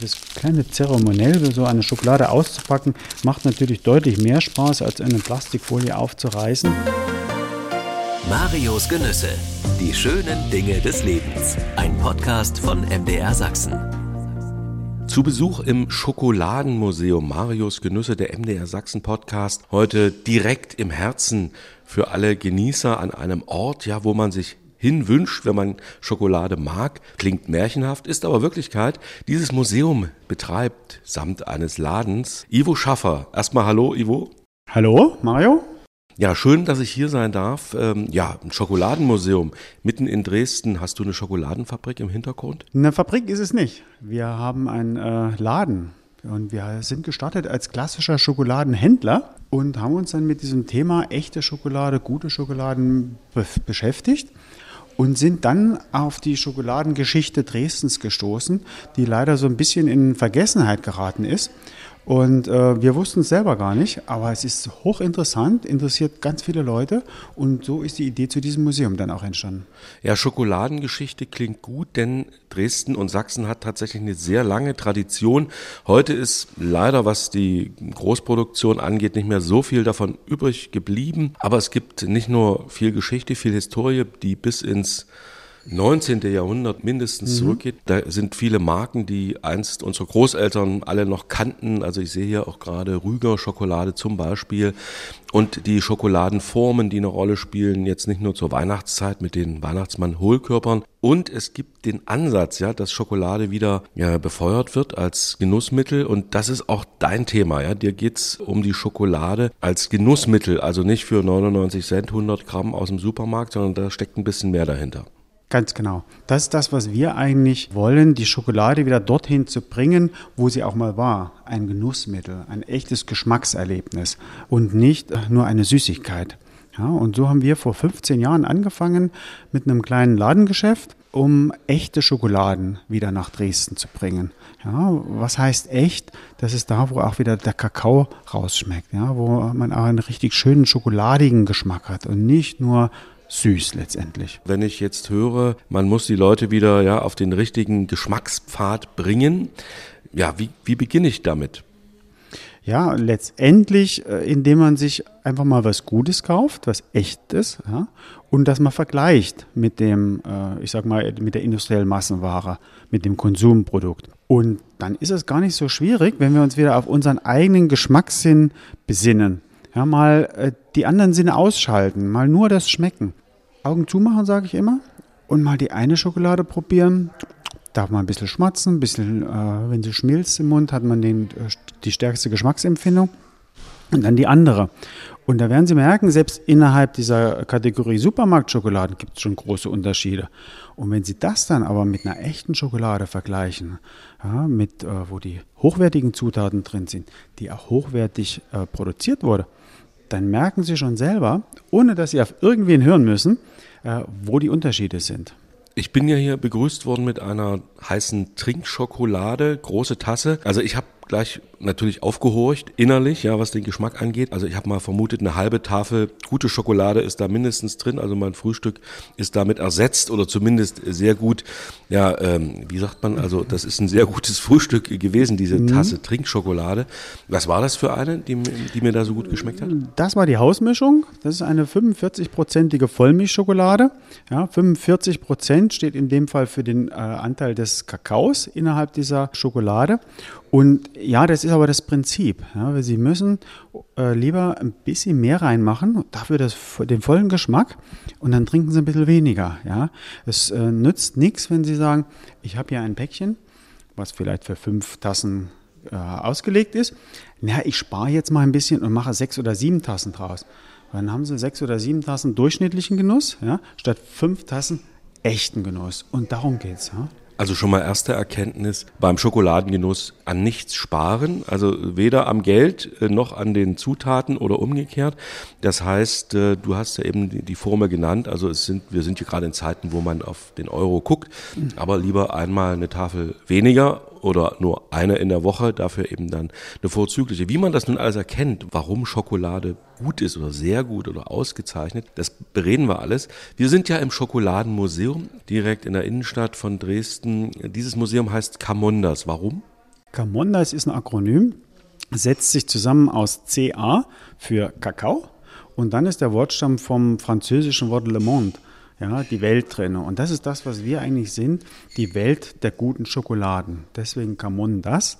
das kleine Zeremoniell, so eine Schokolade auszupacken, macht natürlich deutlich mehr Spaß, als eine Plastikfolie aufzureißen. Marios Genüsse. Die schönen Dinge des Lebens. Ein Podcast von MDR Sachsen. Zu Besuch im Schokoladenmuseum Marius Genüsse, der MDR Sachsen Podcast. Heute direkt im Herzen für alle Genießer an einem Ort, ja, wo man sich hinwünscht, wenn man Schokolade mag. Klingt märchenhaft, ist aber Wirklichkeit. Dieses Museum betreibt samt eines Ladens Ivo Schaffer. Erstmal hallo, Ivo. Hallo, Mario. Ja, schön, dass ich hier sein darf. Ähm, ja, ein Schokoladenmuseum mitten in Dresden. Hast du eine Schokoladenfabrik im Hintergrund? Eine Fabrik ist es nicht. Wir haben einen äh, Laden und wir sind gestartet als klassischer Schokoladenhändler und haben uns dann mit diesem Thema echte Schokolade, gute Schokoladen be beschäftigt und sind dann auf die Schokoladengeschichte Dresdens gestoßen, die leider so ein bisschen in Vergessenheit geraten ist. Und äh, wir wussten es selber gar nicht, aber es ist hochinteressant, interessiert ganz viele Leute und so ist die Idee zu diesem Museum dann auch entstanden. Ja, Schokoladengeschichte klingt gut, denn Dresden und Sachsen hat tatsächlich eine sehr lange Tradition. Heute ist leider, was die Großproduktion angeht, nicht mehr so viel davon übrig geblieben, aber es gibt nicht nur viel Geschichte, viel Historie, die bis ins 19. Jahrhundert mindestens mhm. zurückgeht. Da sind viele Marken, die einst unsere Großeltern alle noch kannten. Also ich sehe hier auch gerade Rüger Schokolade zum Beispiel und die Schokoladenformen, die eine Rolle spielen, jetzt nicht nur zur Weihnachtszeit mit den Weihnachtsmann-Hohlkörpern. Und es gibt den Ansatz, ja, dass Schokolade wieder ja, befeuert wird als Genussmittel. Und das ist auch dein Thema, ja. Dir geht's um die Schokolade als Genussmittel, also nicht für 99 Cent 100 Gramm aus dem Supermarkt, sondern da steckt ein bisschen mehr dahinter. Ganz genau. Das ist das, was wir eigentlich wollen, die Schokolade wieder dorthin zu bringen, wo sie auch mal war. Ein Genussmittel, ein echtes Geschmackserlebnis und nicht nur eine Süßigkeit. Ja, und so haben wir vor 15 Jahren angefangen mit einem kleinen Ladengeschäft, um echte Schokoladen wieder nach Dresden zu bringen. Ja, was heißt echt? Das ist da, wo auch wieder der Kakao rausschmeckt, ja, wo man auch einen richtig schönen schokoladigen Geschmack hat und nicht nur süß letztendlich. Wenn ich jetzt höre, man muss die Leute wieder ja auf den richtigen Geschmackspfad bringen, ja, wie, wie beginne ich damit? Ja, letztendlich, äh, indem man sich einfach mal was Gutes kauft, was echtes, ja, und das mal vergleicht mit dem, äh, ich sag mal, mit der industriellen Massenware, mit dem Konsumprodukt. Und dann ist es gar nicht so schwierig, wenn wir uns wieder auf unseren eigenen Geschmackssinn besinnen. Ja, mal äh, die anderen Sinne ausschalten, mal nur das Schmecken. Augen zumachen, sage ich immer. Und mal die eine Schokolade probieren. Darf man ein bisschen schmatzen, ein bisschen, äh, wenn sie schmilzt im Mund, hat man den, äh, die stärkste Geschmacksempfindung. Und dann die andere. Und da werden Sie merken, selbst innerhalb dieser Kategorie Supermarktschokoladen gibt es schon große Unterschiede. Und wenn Sie das dann aber mit einer echten Schokolade vergleichen, ja, mit, äh, wo die hochwertigen Zutaten drin sind, die auch hochwertig äh, produziert wurde, dann merken Sie schon selber, ohne dass Sie auf irgendwen hören müssen, äh, wo die Unterschiede sind. Ich bin ja hier begrüßt worden mit einer heißen Trinkschokolade, große Tasse. Also ich habe gleich natürlich aufgehorcht, innerlich, ja, was den Geschmack angeht. Also ich habe mal vermutet, eine halbe Tafel gute Schokolade ist da mindestens drin. Also mein Frühstück ist damit ersetzt oder zumindest sehr gut, ja, ähm, wie sagt man, also das ist ein sehr gutes Frühstück gewesen, diese mhm. Tasse Trinkschokolade. Was war das für eine, die, die mir da so gut geschmeckt hat? Das war die Hausmischung. Das ist eine 45-prozentige Vollmilchschokolade. Ja, 45 Prozent steht in dem Fall für den äh, Anteil des Kakaos innerhalb dieser Schokolade. Und ja, das ist aber das Prinzip. Ja, Sie müssen äh, lieber ein bisschen mehr reinmachen, dafür das, den vollen Geschmack und dann trinken Sie ein bisschen weniger. Ja. Es äh, nützt nichts, wenn Sie sagen, ich habe hier ein Päckchen, was vielleicht für fünf Tassen äh, ausgelegt ist. Na, ich spare jetzt mal ein bisschen und mache sechs oder sieben Tassen draus. Dann haben Sie sechs oder sieben Tassen durchschnittlichen Genuss, ja, statt fünf Tassen echten Genuss. Und darum geht's. Ja. Also schon mal erste Erkenntnis beim Schokoladengenuss an nichts sparen, also weder am Geld äh, noch an den Zutaten oder umgekehrt. Das heißt, äh, du hast ja eben die Formel genannt, also es sind, wir sind hier gerade in Zeiten, wo man auf den Euro guckt, aber lieber einmal eine Tafel weniger oder nur eine in der Woche, dafür eben dann eine vorzügliche. Wie man das nun alles erkennt, warum Schokolade gut ist oder sehr gut oder ausgezeichnet, das bereden wir alles. Wir sind ja im Schokoladenmuseum direkt in der Innenstadt von Dresden. Dieses Museum heißt Camondas. Warum? Camondas ist ein Akronym, setzt sich zusammen aus CA für Kakao und dann ist der Wortstamm vom französischen Wort Le Monde, ja, die Welt drin. Und das ist das, was wir eigentlich sind, die Welt der guten Schokoladen. Deswegen Camondas.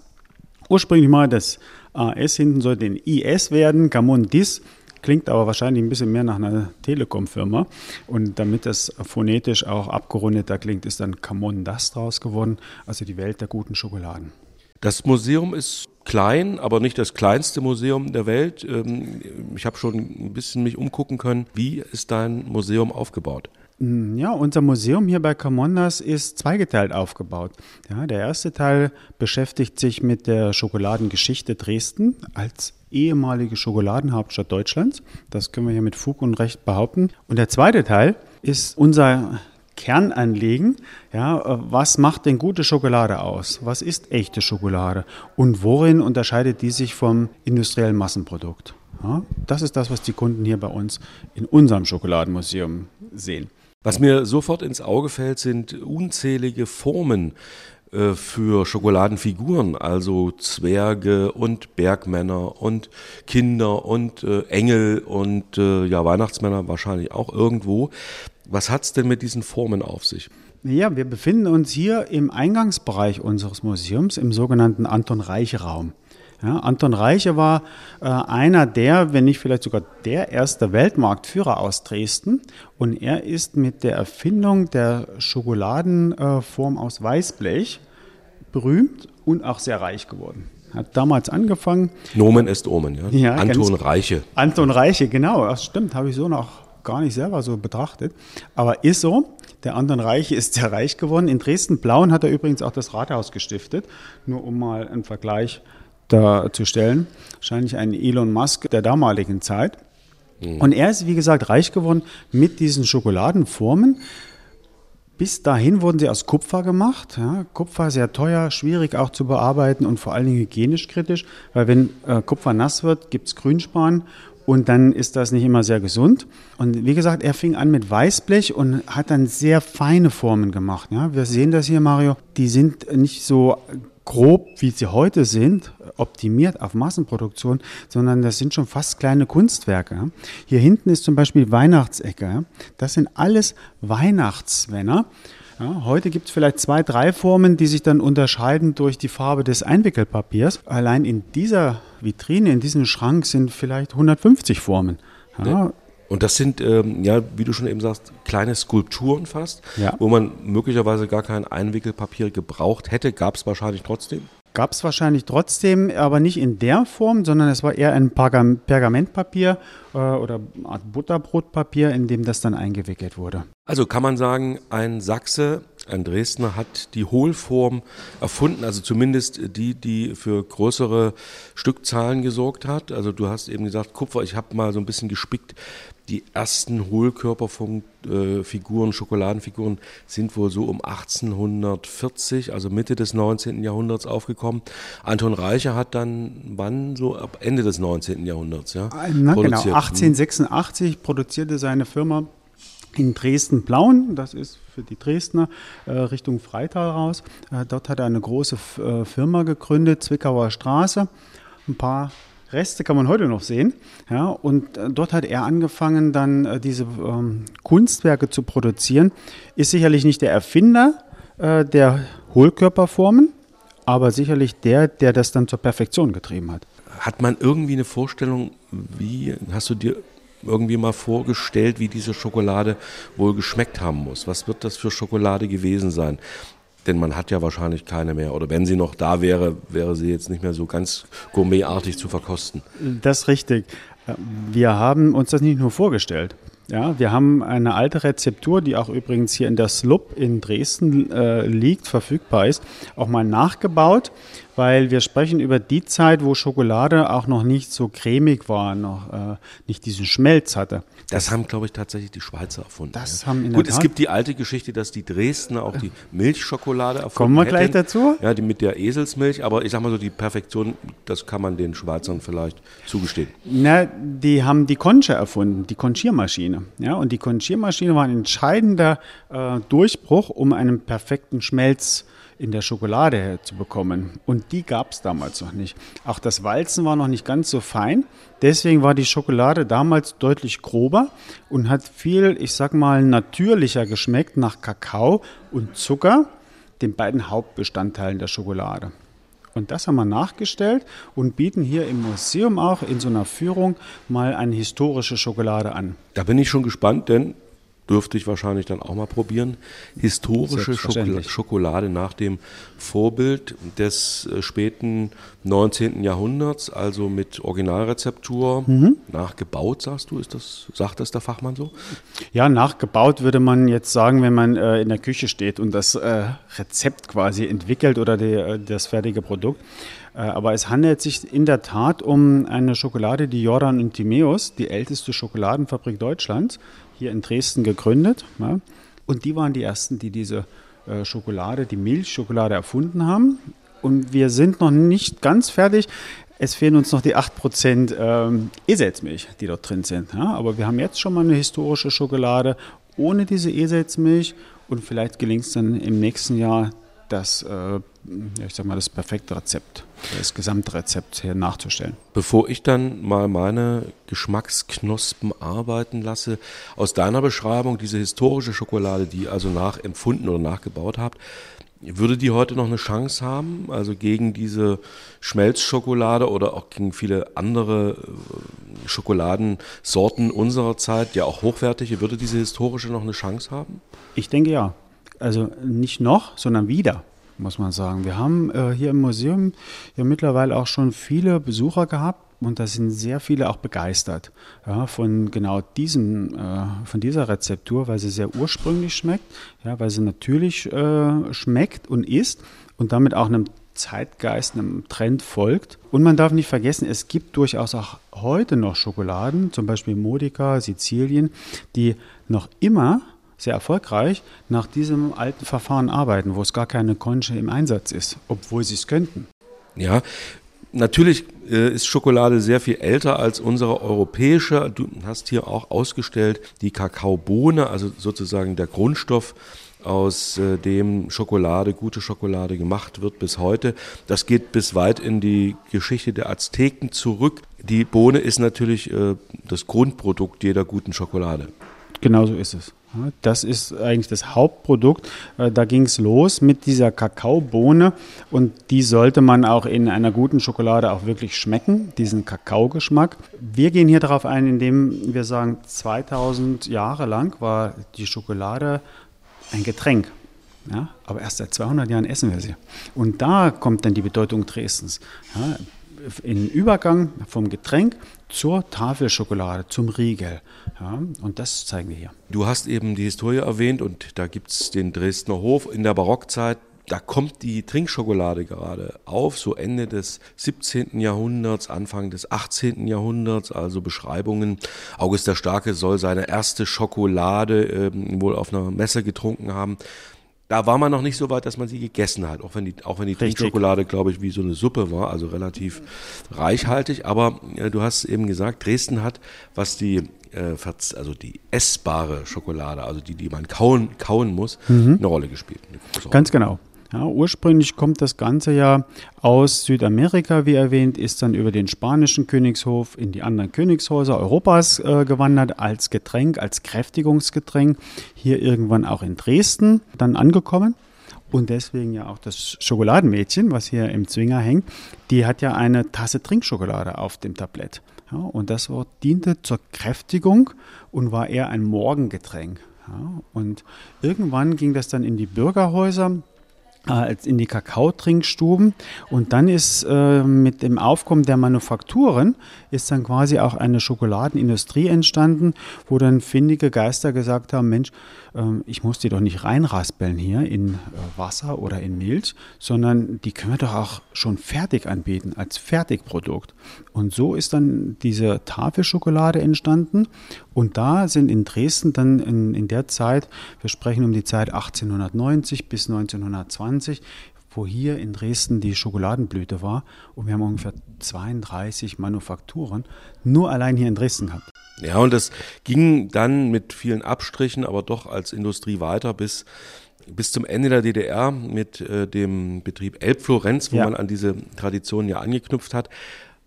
Ursprünglich mal das AS hinten sollte ein IS werden, Camondis. Klingt aber wahrscheinlich ein bisschen mehr nach einer Telekom-Firma. Und damit das phonetisch auch abgerundeter klingt, ist dann Camondas draus geworden, also die Welt der guten Schokoladen. Das Museum ist klein, aber nicht das kleinste Museum der Welt. Ähm, ich habe schon ein bisschen mich umgucken können. Wie ist dein Museum aufgebaut? Mm, ja, unser Museum hier bei Camondas ist zweigeteilt aufgebaut. Ja, der erste Teil beschäftigt sich mit der Schokoladengeschichte Dresden als ehemalige Schokoladenhauptstadt Deutschlands. Das können wir hier mit Fug und Recht behaupten. Und der zweite Teil ist unser Kernanliegen. Ja, was macht denn gute Schokolade aus? Was ist echte Schokolade? Und worin unterscheidet die sich vom industriellen Massenprodukt? Ja, das ist das, was die Kunden hier bei uns in unserem Schokoladenmuseum sehen. Was mir sofort ins Auge fällt, sind unzählige Formen äh, für Schokoladenfiguren, also Zwerge und Bergmänner und Kinder und äh, Engel und äh, ja Weihnachtsmänner wahrscheinlich auch irgendwo. Was hat es denn mit diesen Formen auf sich? Ja, wir befinden uns hier im Eingangsbereich unseres Museums, im sogenannten Anton Reiche Raum. Ja, Anton Reiche war äh, einer der, wenn nicht vielleicht sogar der erste Weltmarktführer aus Dresden. Und er ist mit der Erfindung der Schokoladenform äh, aus Weißblech berühmt und auch sehr reich geworden. Hat damals angefangen. Nomen est Omen, ja. ja Anton Reiche. Anton Reiche, genau. Das stimmt, habe ich so noch gar nicht selber so betrachtet. Aber ist so. Der Anton Reiche ist sehr reich geworden. In Dresden-Blauen hat er übrigens auch das Rathaus gestiftet. Nur um mal einen Vergleich darzustellen. Wahrscheinlich ein Elon Musk der damaligen Zeit. Mhm. Und er ist, wie gesagt, reich geworden mit diesen Schokoladenformen. Bis dahin wurden sie aus Kupfer gemacht. Ja, Kupfer sehr teuer, schwierig auch zu bearbeiten und vor allen Dingen hygienisch kritisch, weil wenn äh, Kupfer nass wird, gibt es Grünspan und dann ist das nicht immer sehr gesund. Und wie gesagt, er fing an mit Weißblech und hat dann sehr feine Formen gemacht. Ja, wir sehen das hier, Mario. Die sind nicht so grob, wie sie heute sind, optimiert auf Massenproduktion, sondern das sind schon fast kleine Kunstwerke. Hier hinten ist zum Beispiel Weihnachtsecke. Das sind alles Weihnachtsmänner. Ja, heute gibt es vielleicht zwei, drei Formen, die sich dann unterscheiden durch die Farbe des Einwickelpapiers. Allein in dieser Vitrine, in diesem Schrank sind vielleicht 150 Formen. Ja. Und das sind, ähm, ja, wie du schon eben sagst, kleine Skulpturen fast, ja. wo man möglicherweise gar kein Einwickelpapier gebraucht hätte, gab es wahrscheinlich trotzdem. Gab es wahrscheinlich trotzdem, aber nicht in der Form, sondern es war eher ein Pergamentpapier äh, oder eine Art Butterbrotpapier, in dem das dann eingewickelt wurde. Also kann man sagen, ein Sachse, ein Dresdner hat die Hohlform erfunden, also zumindest die, die für größere Stückzahlen gesorgt hat. Also du hast eben gesagt, Kupfer, ich habe mal so ein bisschen gespickt, die ersten Hohlkörperfiguren, Schokoladenfiguren sind wohl so um 1840, also Mitte des 19. Jahrhunderts aufgekommen. Anton Reicher hat dann wann so ab Ende des 19. Jahrhunderts, ja? Na, genau, 1886 produzierte seine Firma in Dresden-Blauen, das ist für die Dresdner äh, Richtung Freital raus. Äh, dort hat er eine große äh, Firma gegründet, Zwickauer Straße. Ein paar Reste kann man heute noch sehen. Ja, und äh, dort hat er angefangen, dann äh, diese ähm, Kunstwerke zu produzieren. Ist sicherlich nicht der Erfinder äh, der Hohlkörperformen, aber sicherlich der, der das dann zur Perfektion getrieben hat. Hat man irgendwie eine Vorstellung, wie hast du dir irgendwie mal vorgestellt, wie diese Schokolade wohl geschmeckt haben muss? Was wird das für Schokolade gewesen sein? Denn man hat ja wahrscheinlich keine mehr. Oder wenn sie noch da wäre, wäre sie jetzt nicht mehr so ganz gourmetartig zu verkosten. Das ist richtig. Wir haben uns das nicht nur vorgestellt. Ja, wir haben eine alte Rezeptur, die auch übrigens hier in der Slup in Dresden äh, liegt, verfügbar ist, auch mal nachgebaut, weil wir sprechen über die Zeit, wo Schokolade auch noch nicht so cremig war, noch äh, nicht diesen Schmelz hatte. Das haben, glaube ich, tatsächlich die Schweizer erfunden. Das ja. haben in Gut, es gibt die alte Geschichte, dass die Dresdner auch die Milchschokolade erfunden Kommen wir hätten. gleich dazu? Ja, die mit der Eselsmilch, aber ich sag mal so, die Perfektion, das kann man den Schweizern vielleicht zugestehen. Na, die haben die Concha erfunden, die Conchiermaschine. Ja, und die Conchiermaschine war ein entscheidender äh, Durchbruch, um einen perfekten Schmelz in der Schokolade zu bekommen. Und die gab es damals noch nicht. Auch das Walzen war noch nicht ganz so fein. Deswegen war die Schokolade damals deutlich grober und hat viel, ich sag mal, natürlicher geschmeckt nach Kakao und Zucker, den beiden Hauptbestandteilen der Schokolade. Und das haben wir nachgestellt und bieten hier im Museum auch in so einer Führung mal eine historische Schokolade an. Da bin ich schon gespannt, denn dürfte ich wahrscheinlich dann auch mal probieren. Historische Schokolade nach dem Vorbild des äh, späten 19. Jahrhunderts, also mit Originalrezeptur, mhm. nachgebaut, sagst du, ist das, sagt das der Fachmann so? Ja, nachgebaut würde man jetzt sagen, wenn man äh, in der Küche steht und das äh, Rezept quasi entwickelt oder die, äh, das fertige Produkt. Äh, aber es handelt sich in der Tat um eine Schokolade, die Jordan und Timeus, die älteste Schokoladenfabrik Deutschlands, hier in Dresden gegründet. Ja. Und die waren die ersten, die diese äh, Schokolade, die Milchschokolade erfunden haben. Und wir sind noch nicht ganz fertig. Es fehlen uns noch die 8% ähm, Eselzmilch, die dort drin sind. Ja. Aber wir haben jetzt schon mal eine historische Schokolade ohne diese Eselzmilch. Und vielleicht gelingt es dann im nächsten Jahr, das, äh, ich sag mal, das perfekte Rezept, das gesamte Rezept hier nachzustellen. Bevor ich dann mal meine Geschmacksknospen arbeiten lasse, aus deiner Beschreibung, diese historische Schokolade, die ihr also nachempfunden oder nachgebaut habt, würde die heute noch eine Chance haben, also gegen diese Schmelzschokolade oder auch gegen viele andere äh, Schokoladensorten unserer Zeit, ja auch hochwertige, würde diese historische noch eine Chance haben? Ich denke ja also nicht noch, sondern wieder, muss man sagen. Wir haben äh, hier im Museum ja mittlerweile auch schon viele Besucher gehabt und da sind sehr viele auch begeistert ja, von genau diesem, äh, von dieser Rezeptur, weil sie sehr ursprünglich schmeckt, ja, weil sie natürlich äh, schmeckt und ist und damit auch einem Zeitgeist, einem Trend folgt. Und man darf nicht vergessen, es gibt durchaus auch heute noch Schokoladen, zum Beispiel Modica, Sizilien, die noch immer sehr erfolgreich nach diesem alten Verfahren arbeiten, wo es gar keine Conche im Einsatz ist, obwohl sie es könnten. Ja, natürlich äh, ist Schokolade sehr viel älter als unsere europäische. Du hast hier auch ausgestellt die Kakaobohne, also sozusagen der Grundstoff aus äh, dem Schokolade, gute Schokolade gemacht wird bis heute. Das geht bis weit in die Geschichte der Azteken zurück. Die Bohne ist natürlich äh, das Grundprodukt jeder guten Schokolade. Genauso ist es. Das ist eigentlich das Hauptprodukt. Äh, da ging es los mit dieser Kakaobohne und die sollte man auch in einer guten Schokolade auch wirklich schmecken, diesen Kakaogeschmack. Wir gehen hier darauf ein, indem wir sagen, 2000 Jahre lang war die Schokolade ein Getränk. Ja, aber erst seit 200 Jahren essen wir sie. Und da kommt dann die Bedeutung Dresdens. Ja, in Übergang vom Getränk zur Tafelschokolade, zum Riegel. Ja, und das zeigen wir hier. Du hast eben die Historie erwähnt und da gibt es den Dresdner Hof in der Barockzeit. Da kommt die Trinkschokolade gerade auf, so Ende des 17. Jahrhunderts, Anfang des 18. Jahrhunderts, also Beschreibungen. August der Starke soll seine erste Schokolade äh, wohl auf einer Messe getrunken haben da war man noch nicht so weit, dass man sie gegessen hat. Auch wenn die, auch wenn die Trinkschokolade, glaube ich, wie so eine Suppe war, also relativ reichhaltig. Aber äh, du hast eben gesagt, Dresden hat, was die, äh, also die essbare Schokolade, also die, die man kauen, kauen muss, mhm. eine Rolle gespielt. Eine Ganz genau. Ja, ursprünglich kommt das Ganze ja aus Südamerika, wie erwähnt, ist dann über den spanischen Königshof in die anderen Königshäuser Europas äh, gewandert als Getränk, als Kräftigungsgetränk. Hier irgendwann auch in Dresden dann angekommen. Und deswegen ja auch das Schokoladenmädchen, was hier im Zwinger hängt, die hat ja eine Tasse Trinkschokolade auf dem Tablett. Ja, und das Wort diente zur Kräftigung und war eher ein Morgengetränk. Ja, und irgendwann ging das dann in die Bürgerhäuser in die Kakaotrinkstuben und dann ist äh, mit dem Aufkommen der Manufakturen ist dann quasi auch eine Schokoladenindustrie entstanden, wo dann findige Geister gesagt haben, Mensch, äh, ich muss die doch nicht reinraspeln hier in äh, Wasser oder in Milch, sondern die können wir doch auch schon fertig anbieten als Fertigprodukt. Und so ist dann diese Tafelschokolade entstanden und da sind in Dresden dann in, in der Zeit, wir sprechen um die Zeit 1890 bis 1920, wo hier in Dresden die Schokoladenblüte war. Und wir haben ungefähr 32 Manufakturen nur allein hier in Dresden gehabt. Ja, und das ging dann mit vielen Abstrichen, aber doch als Industrie weiter bis bis zum Ende der DDR mit äh, dem Betrieb Elbflorenz, wo Ja. man an diese Tradition ja angeknüpft hat.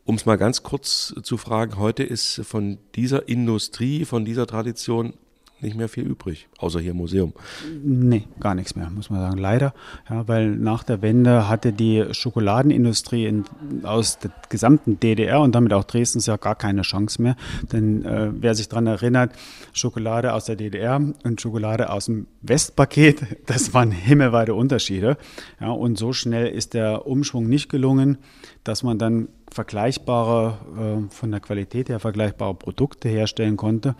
Um es mal ganz kurz zu fragen, heute ist von dieser Industrie, von dieser Tradition nicht mehr viel übrig, außer hier im Museum. Nee, gar nichts mehr, muss man sagen. Leider. Ja, weil nach der Wende hatte die Schokoladenindustrie in, aus der gesamten DDR und damit auch Dresdens ja gar keine Chance mehr. Denn äh, wer sich daran erinnert, Schokolade aus der DDR und Schokolade aus dem Westpaket, das waren himmelweite Unterschiede. Ja, und so schnell ist der Umschwung nicht gelungen, dass man dann vergleichbare, äh, von der Qualität her vergleichbare Produkte herstellen konnte.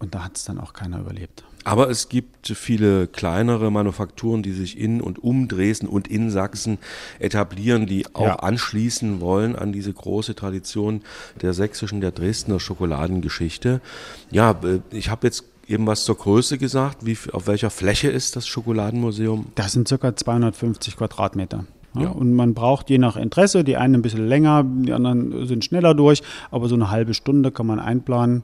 Und da hat es dann auch keiner überlebt. Aber es gibt viele kleinere Manufakturen, die sich in und um Dresden und in Sachsen etablieren, die auch Ja. anschließen wollen an diese große Tradition der sächsischen, der Dresdner Schokoladengeschichte. Ja, äh, ich habe jetzt eben was zur Größe gesagt. Wie, auf welcher Fläche ist das Schokoladenmuseum? Das sind circa 250 Quadratmeter. Ja, Ja. Und man braucht je nach Interesse, die einen ein bisschen länger, die anderen sind schneller durch, aber so eine halbe Stunde kann man einplanen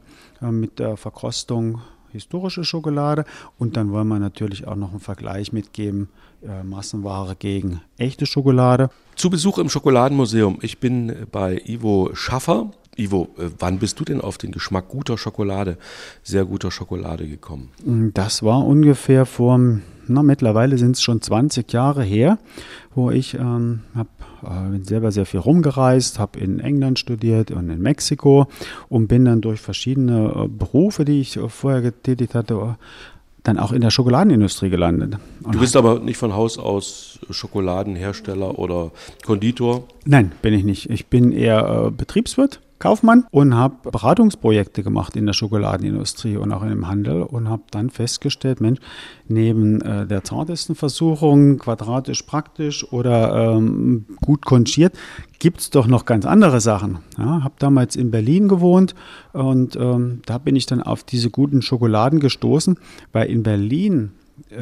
mit der Verkostung historische Schokolade. Und dann wollen wir natürlich auch noch einen Vergleich mitgeben, äh, Massenware gegen echte Schokolade. Zu Besuch im Schokoladenmuseum. Ich bin bei Ivo Schaffer. Ivo, äh, wann bist du denn auf den Geschmack guter Schokolade, sehr guter Schokolade gekommen? Das war ungefähr vor, na, mittlerweile sind es schon 20 Jahre her, wo ich ähm, hab, äh, bin selber sehr viel rumgereist, habe in England studiert und in Mexiko und bin dann durch verschiedene äh, Berufe, die ich äh, vorher getätigt hatte, dann auch in der Schokoladenindustrie gelandet. Und Du bist aber nicht von Haus aus Schokoladenhersteller oder Konditor. Nein, bin ich nicht. Ich bin eher äh, Betriebswirt, Kaufmann und habe Beratungsprojekte gemacht in der Schokoladenindustrie und auch in dem Handel und habe dann festgestellt, Mensch, neben äh, der zartesten Versuchung, quadratisch praktisch oder ähm, gut konchiert, gibt es doch noch ganz andere Sachen. Ja, habe damals in Berlin gewohnt und ähm, da bin ich dann auf diese guten Schokoladen gestoßen, weil in Berlin äh,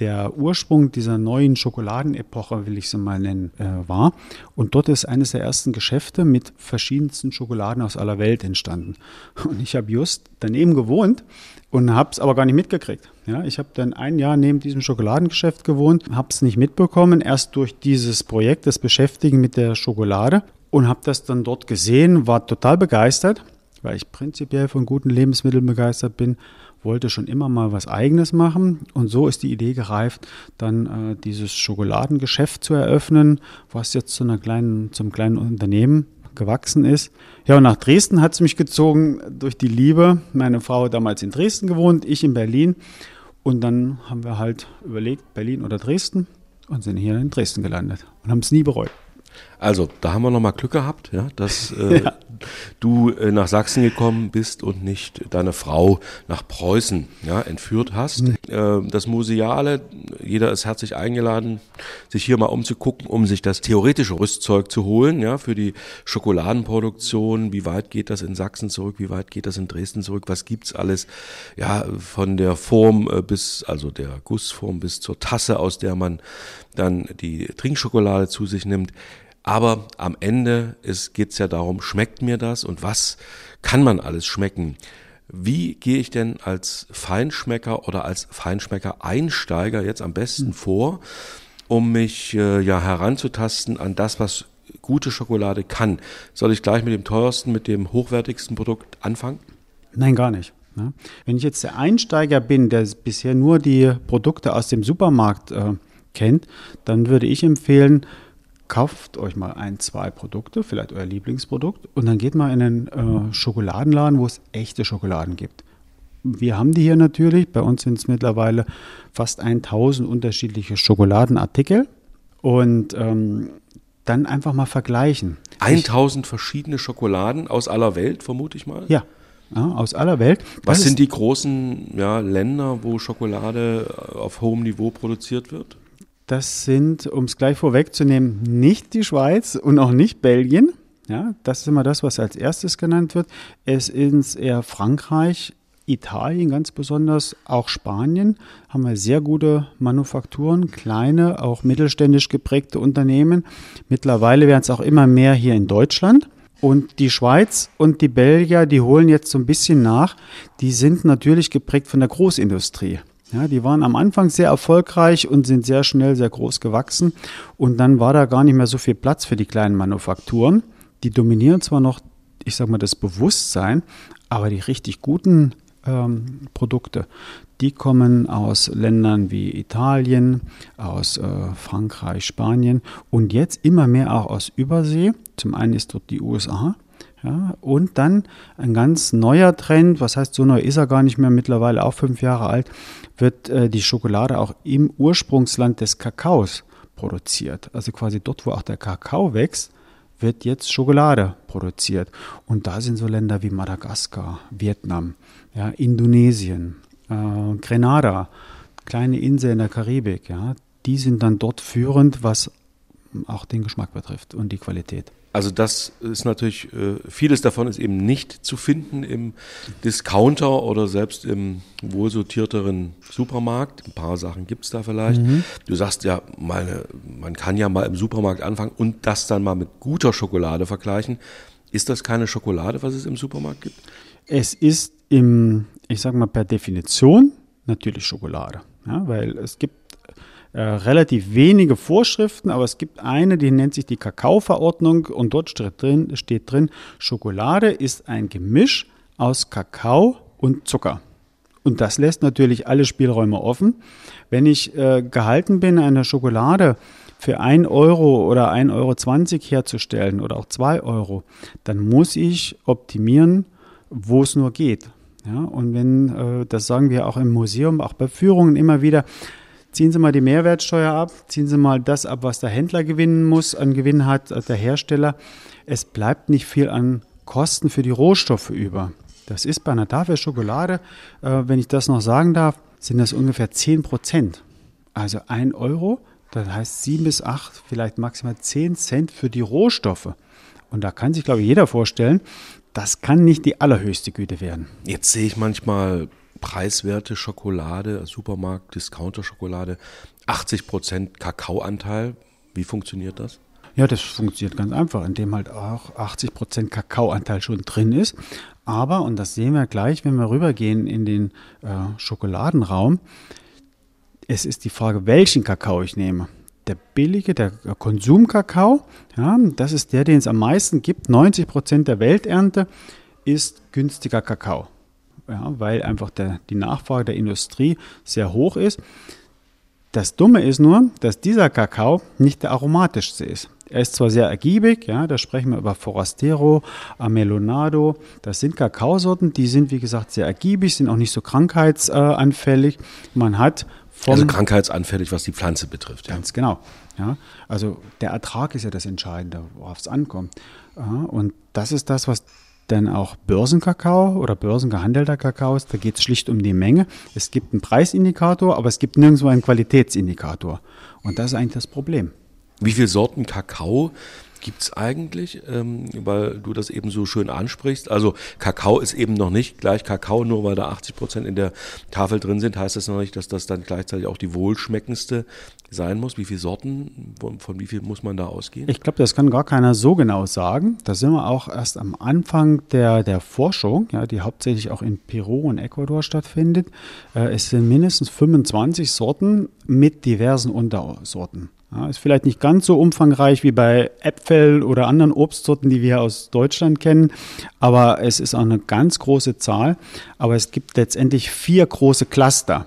der Ursprung dieser neuen Schokoladenepoche, will ich sie mal nennen, äh, war. Und dort ist eines der ersten Geschäfte mit verschiedensten Schokoladen aus aller Welt entstanden. Und ich habe just daneben gewohnt und habe es aber gar nicht mitgekriegt. Ja, ich habe dann ein Jahr neben diesem Schokoladengeschäft gewohnt, habe es nicht mitbekommen, erst durch dieses Projekt, das Beschäftigen mit der Schokolade und habe das dann dort gesehen, war total begeistert, weil ich prinzipiell von guten Lebensmitteln begeistert bin wollte schon immer mal was Eigenes machen und so ist die Idee gereift, dann äh, dieses Schokoladengeschäft zu eröffnen, was jetzt zu einer kleinen, zum kleinen Unternehmen gewachsen ist. Ja, und nach Dresden hat es mich gezogen durch die Liebe. Meine Frau hat damals in Dresden gewohnt, ich in Berlin. Und dann haben wir halt überlegt, Berlin oder Dresden und sind hier in Dresden gelandet und haben es nie bereut. Also, da haben wir nochmal Glück gehabt, ja, dass äh, Ja. du äh, nach Sachsen gekommen bist und nicht deine Frau nach Preußen ja, entführt hast. Äh, das Museale, jeder ist herzlich eingeladen, sich hier mal umzugucken, um sich das theoretische Rüstzeug zu holen, ja, für die Schokoladenproduktion. Wie weit geht das in Sachsen zurück? Wie weit geht das in Dresden zurück? Was gibt's alles? Ja, von der Form äh, bis, also der Gussform bis zur Tasse, aus der man dann die Trinkschokolade zu sich nimmt. Aber am Ende geht es ja darum, schmeckt mir das und was kann man alles schmecken? Wie gehe ich denn als Feinschmecker oder als Feinschmecker-Einsteiger jetzt am besten vor, um mich äh, ja heranzutasten an das, was gute Schokolade kann? Soll ich gleich mit dem teuersten, mit dem hochwertigsten Produkt anfangen? Nein, gar nicht. Ne? Wenn ich jetzt der Einsteiger bin, der bisher nur die Produkte aus dem Supermarkt äh, kennt, dann würde ich empfehlen, kauft euch mal ein, zwei Produkte, vielleicht euer Lieblingsprodukt, und dann geht mal in einen äh, Schokoladenladen, wo es echte Schokoladen gibt. Wir haben die hier natürlich. Bei uns sind es mittlerweile fast 1000 unterschiedliche Schokoladenartikel. Und ähm, dann einfach mal vergleichen. 1000 verschiedene Schokoladen aus aller Welt, vermute ich mal. Ja, ja aus aller Welt. Was Das sind die großen ja, Länder, wo Schokolade auf hohem Niveau produziert wird? Das sind, um es gleich vorwegzunehmen, nicht die Schweiz und auch nicht Belgien. Ja, das ist immer das, was als erstes genannt wird. Es ist eher Frankreich, Italien ganz besonders, auch Spanien haben wir sehr gute Manufakturen, kleine, auch mittelständisch geprägte Unternehmen. Mittlerweile werden es auch immer mehr hier in Deutschland. Und die Schweiz und die Belgier, die holen jetzt so ein bisschen nach. Die sind natürlich geprägt von der Großindustrie. Ja, die waren am Anfang sehr erfolgreich und sind sehr schnell sehr groß gewachsen. Und dann war da gar nicht mehr so viel Platz für die kleinen Manufakturen. Die dominieren zwar noch, ich sag mal, das Bewusstsein, aber die richtig guten ähm, Produkte, die kommen aus Ländern wie Italien, aus äh, Frankreich, Spanien und jetzt immer mehr auch aus Übersee. Zum einen ist dort die USA. Ja, und dann ein ganz neuer Trend, was heißt, so neu ist er gar nicht mehr, mittlerweile auch fünf Jahre alt, wird äh, die Schokolade auch im Ursprungsland des Kakaos produziert. Also quasi dort, wo auch der Kakao wächst, wird jetzt Schokolade produziert. Und da sind so Länder wie Madagaskar, Vietnam, ja, Indonesien, äh, Grenada, kleine Insel in der Karibik, ja, die sind dann dort führend, was auch den Geschmack betrifft und die Qualität. Also das ist natürlich, äh, vieles davon ist eben nicht zu finden im Discounter oder selbst im wohlsortierteren Supermarkt. Ein paar Sachen gibt es da vielleicht. Mhm. Du sagst ja, meine, man kann ja mal im Supermarkt anfangen und das dann mal mit guter Schokolade vergleichen. Ist das keine Schokolade, was es im Supermarkt gibt? Es ist im, ich sage mal per Definition natürlich Schokolade. Ja, weil es gibt äh, relativ wenige Vorschriften, aber es gibt eine, die nennt sich die Kakaoverordnung und dort steht drin, steht drin, Schokolade ist ein Gemisch aus Kakao und Zucker. Und das lässt natürlich alle Spielräume offen. Wenn ich äh, gehalten bin, eine Schokolade für 1 Euro oder 1,20 Euro herzustellen oder auch 2 Euro, dann muss ich optimieren, wo es nur geht. Ja, und wenn, äh, das sagen wir auch im Museum, auch bei Führungen immer wieder, ziehen Sie mal die Mehrwertsteuer ab, ziehen Sie mal das ab, was der Händler gewinnen muss, an Gewinn hat, äh, der Hersteller. Es bleibt nicht viel an Kosten für die Rohstoffe über. Das ist bei einer Tafel Schokolade, äh, wenn ich das noch sagen darf, sind das ungefähr 10 Prozent. Also ein Euro, das heißt 7 bis 8, vielleicht maximal 10 Cent für die Rohstoffe. Und da kann sich, glaube ich, jeder vorstellen, das kann nicht die allerhöchste Güte werden. Jetzt sehe ich manchmal preiswerte Schokolade, Supermarkt, Discounter-Schokolade, 80 Prozent Kakaoanteil. Wie funktioniert das? Ja, das funktioniert ganz einfach, indem halt auch 80 Prozent Kakaoanteil schon drin ist. Aber, und das sehen wir gleich, wenn wir rübergehen in den äh, Schokoladenraum, es ist die Frage, welchen Kakao ich nehme. Der billige, der Konsumkakao, ja, das ist der, den es am meisten gibt. 90 Prozent der Welternte ist günstiger Kakao ja, weil einfach der, die Nachfrage der Industrie sehr hoch ist. Das Dumme ist nur, dass dieser Kakao nicht der aromatischste ist. Er ist zwar sehr ergiebig, ja, da sprechen wir über Forastero, Amelonado. Das sind Kakaosorten, die sind wie gesagt sehr ergiebig, sind auch nicht so krankheitsanfällig. Man hat also krankheitsanfällig, was die Pflanze betrifft. Ja. Ganz genau. Ja, also der Ertrag ist ja das Entscheidende, worauf es ankommt. Und das ist das, was dann auch Börsenkakao oder börsengehandelter Kakaos. Da geht es schlicht um die Menge. Es gibt einen Preisindikator, aber es gibt nirgendwo einen Qualitätsindikator. Und das ist eigentlich das Problem. Wie viele Sorten Kakao gibt es eigentlich, ähm, weil du das eben so schön ansprichst. Also Kakao ist eben noch nicht gleich Kakao, nur weil da 80 Prozent in der Tafel drin sind, heißt das noch nicht, dass das dann gleichzeitig auch die wohlschmeckendste sein muss. Wie viele Sorten, von, von wie viel muss man da ausgehen? Ich glaube, das kann gar keiner so genau sagen. Da sind wir auch erst am Anfang der, der Forschung, ja, die hauptsächlich auch in Peru und Ecuador stattfindet. Äh, es sind mindestens 25 Sorten mit diversen Untersorten. Ja, ist vielleicht nicht ganz so umfangreich wie bei Äpfel oder anderen Obstsorten, die wir aus Deutschland kennen, aber es ist auch eine ganz große Zahl. Aber es gibt letztendlich vier große Cluster.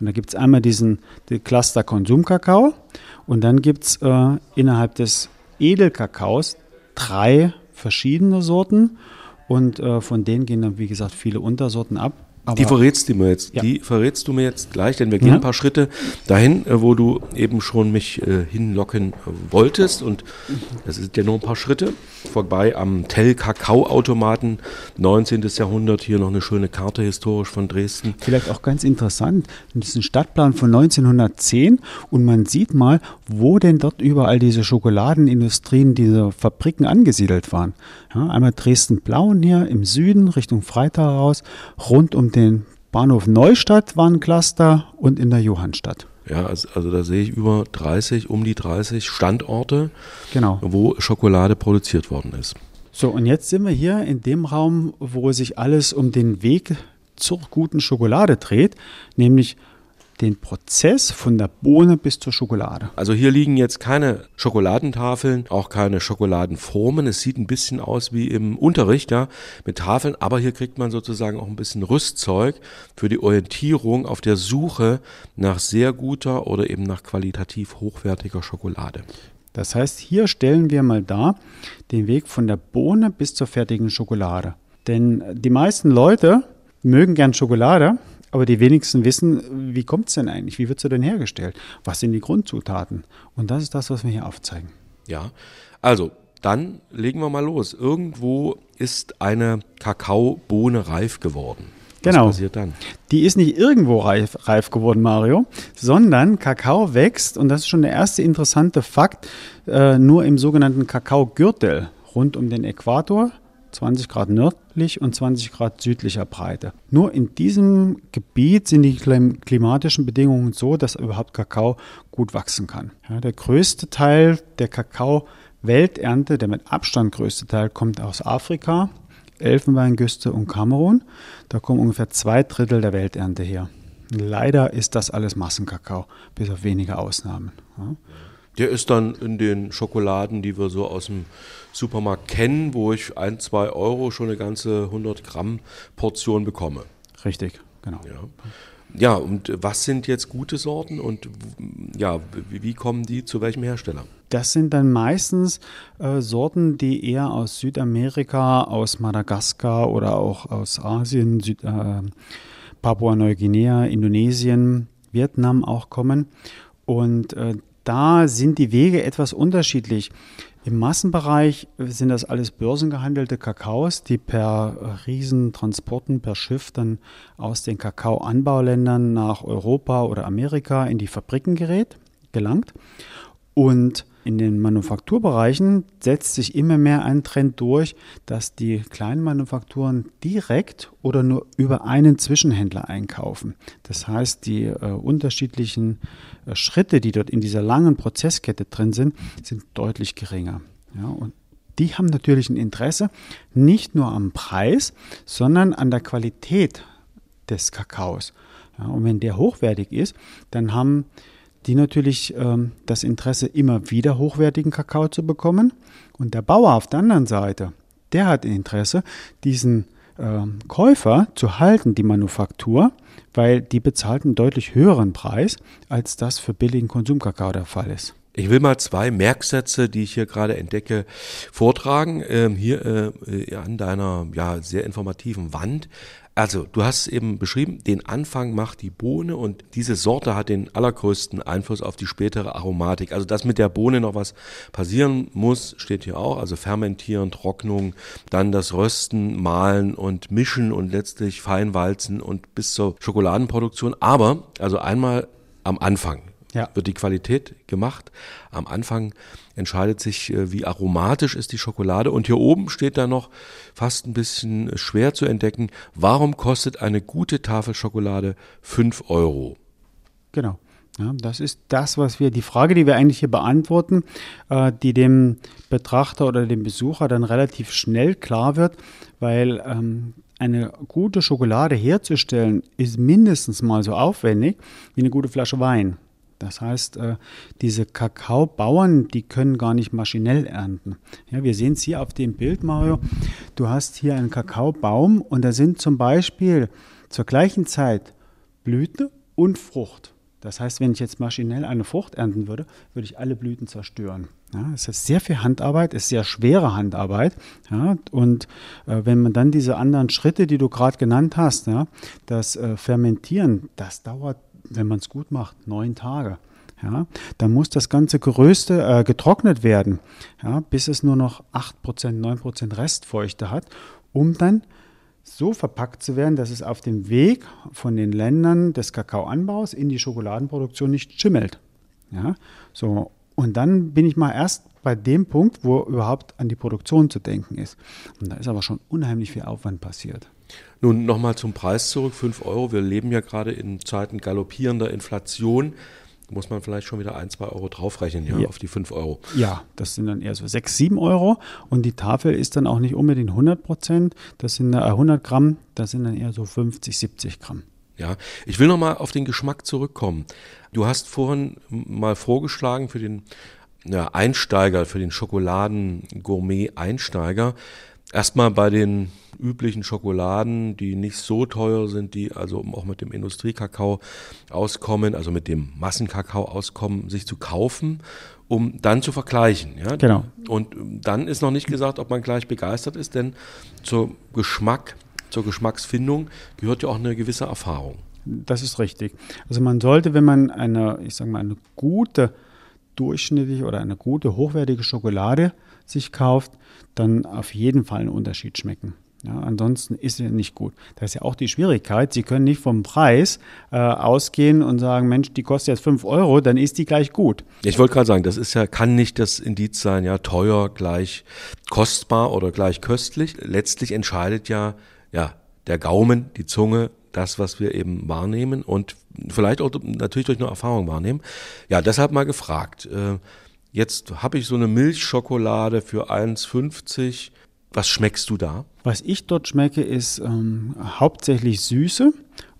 Und da gibt es einmal diesen den Cluster Konsumkakao und dann gibt es äh, innerhalb des Edelkakaos drei verschiedene Sorten und äh, von denen gehen dann, wie gesagt, viele Untersorten ab. Aber die verrätst du mir jetzt. Ja. Die verrätst du mir jetzt gleich, denn wir gehen ja. ein paar Schritte dahin, äh, wo du eben schon mich äh, hinlocken wolltest. Und das sind ja nur ein paar Schritte vorbei am Tell Kakao Automaten, 19. Jahrhundert. Hier noch eine schöne Karte historisch von Dresden. Vielleicht auch ganz interessant. Das ist ein Stadtplan von 1910 und man sieht mal, wo denn dort überall diese Schokoladenindustrien, diese Fabriken angesiedelt waren. Ja, einmal Dresden-Blauen hier im Süden Richtung Freital raus, rund um den Bahnhof Neustadt war ein Cluster und in der Johannstadt. Ja, also, also, da sehe ich über 30, um die 30 Standorte, genau. wo Schokolade produziert worden ist. So, und jetzt sind wir hier in dem Raum, wo sich alles um den Weg zur guten Schokolade dreht, nämlich den Prozess von der Bohne bis zur Schokolade. Also hier liegen jetzt keine Schokoladentafeln, auch keine Schokoladenformen. Es sieht ein bisschen aus wie im Unterricht, ja, mit Tafeln, aber hier kriegt man sozusagen auch ein bisschen Rüstzeug für die Orientierung auf der Suche nach sehr guter oder eben nach qualitativ hochwertiger Schokolade. Das heißt, hier stellen wir mal dar den Weg von der Bohne bis zur fertigen Schokolade. Denn die meisten Leute mögen gern Schokolade, aber die wenigsten wissen, wie kommt es denn eigentlich? Wie wird sie denn hergestellt? Was sind die Grundzutaten? Und das ist das, was wir hier aufzeigen. Ja, also dann legen wir mal los. Irgendwo ist eine Kakaobohne reif geworden. Was genau. passiert dann? Die ist nicht irgendwo reif, reif, geworden, Mario, sondern Kakao wächst, und das ist schon der erste interessante Fakt, äh, nur im sogenannten Kakaogürtel rund um den Äquator 20 Grad nördlich und 20 Grad südlicher Breite. Nur in diesem Gebiet sind die klimatischen Bedingungen so, dass überhaupt Kakao gut wachsen kann. Ja, der größte Teil der Kakao-Welternte, der mit Abstand größte Teil, kommt aus Afrika, Elfenbeinküste und Kamerun. Da kommen ungefähr zwei Drittel der Welternte her. Leider ist das alles Massenkakao, bis auf wenige Ausnahmen. Ja. Der ist dann in den Schokoladen, die wir so aus dem Supermarkt kennen, wo ich ein, zwei Euro schon eine ganze 100 Gramm Portion bekomme. Richtig, genau. Ja. Ja, und was sind jetzt gute Sorten und ja, wie, kommen die zu welchem Hersteller? Das sind dann meistens äh, Sorten, die eher aus Südamerika, aus Madagaskar oder auch aus Asien, Süd, äh, Papua-Neuguinea, Indonesien, Vietnam auch kommen. Und äh, da sind die Wege etwas unterschiedlich. Im Massenbereich sind das alles börsengehandelte Kakaos, die per Riesentransporten, per Schiff dann aus den Kakaoanbauländern nach Europa oder Amerika in die Fabriken gerät, gelangt. Und in den Manufakturbereichen setzt sich immer mehr ein Trend durch, dass die kleinen Manufakturen direkt oder nur über einen Zwischenhändler einkaufen. Das heißt, die äh, unterschiedlichen Schritte, die dort in dieser langen Prozesskette drin sind, sind deutlich geringer. Ja, und die haben natürlich ein Interesse nicht nur am Preis, sondern an der Qualität des Kakaos. Ja, und wenn der hochwertig ist, dann haben die natürlich ähm, das Interesse, immer wieder hochwertigen Kakao zu bekommen. Und der Bauer auf der anderen Seite, der hat Interesse, diesen ähm, Käufer zu halten, die Manufaktur, weil die bezahlt einen deutlich höheren Preis, als das für billigen Konsumkakao der Fall ist. Ich will mal zwei Merksätze, die ich hier gerade entdecke, vortragen. Ähm, hier äh, an deiner ja sehr informativen Wand. Also, du hast eben beschrieben, den Anfang macht die Bohne und diese Sorte hat den allergrößten Einfluss auf die spätere Aromatik. Also, dass mit der Bohne noch was passieren muss, steht hier auch. Also fermentieren, Trocknung, dann das Rösten, Mahlen und Mischen und letztlich Feinwalzen und bis zur Schokoladenproduktion. Aber, also einmal am Anfang ja. wird die Qualität gemacht. Am Anfang entscheidet sich, äh, wie aromatisch ist die Schokolade. Und hier oben steht da noch fast ein bisschen schwer zu entdecken, warum kostet eine gute Tafel Schokolade 5 Euro? Genau. Ja, das ist das, was wir, die Frage, die wir eigentlich hier beantworten, äh, die dem Betrachter oder dem Besucher dann relativ schnell klar wird, weil ähm, eine gute Schokolade herzustellen ist mindestens mal so aufwendig wie eine gute Flasche Wein. Das heißt, äh, diese Kakaobauern, die können gar nicht maschinell ernten. Ja, wir sehen es hier auf dem Bild, Mario. Du hast hier einen Kakaobaum und da sind zum Beispiel zur gleichen Zeit Blüte und Frucht. Das heißt, wenn ich jetzt maschinell eine Frucht ernten würde, würde ich alle Blüten zerstören. Ja, es ist sehr viel Handarbeit, es ist sehr schwere Handarbeit. Ja, und äh, wenn man dann diese anderen Schritte, die du gerade genannt hast, ja, das äh, Fermentieren, das dauert wenn man es gut macht, neun Tage. Ja, dann muss das ganze Geröste äh, getrocknet werden, ja, bis es nur noch 8%, 9% Restfeuchte hat, um dann so verpackt zu werden, dass es auf dem Weg von den Ländern des Kakaoanbaus in die Schokoladenproduktion nicht schimmelt. Ja, so. Und dann bin ich mal erst bei dem Punkt, wo überhaupt an die Produktion zu denken ist. Und da ist aber schon unheimlich viel Aufwand passiert. Nun nochmal zum Preis zurück, 5 Euro. Wir leben ja gerade in Zeiten galoppierender Inflation. Muss man vielleicht schon wieder ein, zwei Euro draufrechnen, ja, ja. auf die 5 Euro. Ja, das sind dann eher so 6, 7 Euro. Und die Tafel ist dann auch nicht unbedingt 100 Prozent. Das sind äh, 100 Gramm, das sind dann eher so 50, 70 Gramm. Ja, ich will noch mal auf den Geschmack zurückkommen. Du hast vorhin mal vorgeschlagen für den ja, Einsteiger, für den Schokoladen-Gourmet-Einsteiger, erstmal bei den üblichen Schokoladen, die nicht so teuer sind, die also auch mit dem Industriekakao auskommen, also mit dem Massenkakao auskommen, sich zu kaufen, um dann zu vergleichen. Ja? Genau. Und dann ist noch nicht gesagt, ob man gleich begeistert ist, denn zur Geschmack, zur Geschmacksfindung gehört ja auch eine gewisse Erfahrung. Das ist richtig. Also man sollte, wenn man eine, ich sage mal, eine gute durchschnittliche oder eine gute hochwertige Schokolade sich kauft, dann auf jeden Fall einen Unterschied schmecken. Ja, ansonsten ist sie nicht gut. Das ist ja auch die Schwierigkeit. Sie können nicht vom Preis äh, ausgehen und sagen, Mensch, die kostet jetzt 5 Euro, dann ist die gleich gut. Ich wollte gerade sagen, das ist ja, kann nicht das Indiz sein, ja, teuer gleich kostbar oder gleich köstlich. Letztlich entscheidet ja, ja, der Gaumen, die Zunge, das, was wir eben wahrnehmen und vielleicht auch natürlich durch eine Erfahrung wahrnehmen. Ja, deshalb mal gefragt. Äh, jetzt habe ich so eine Milchschokolade für 1,50 was schmeckst du da? Was ich dort schmecke, ist ähm, hauptsächlich Süße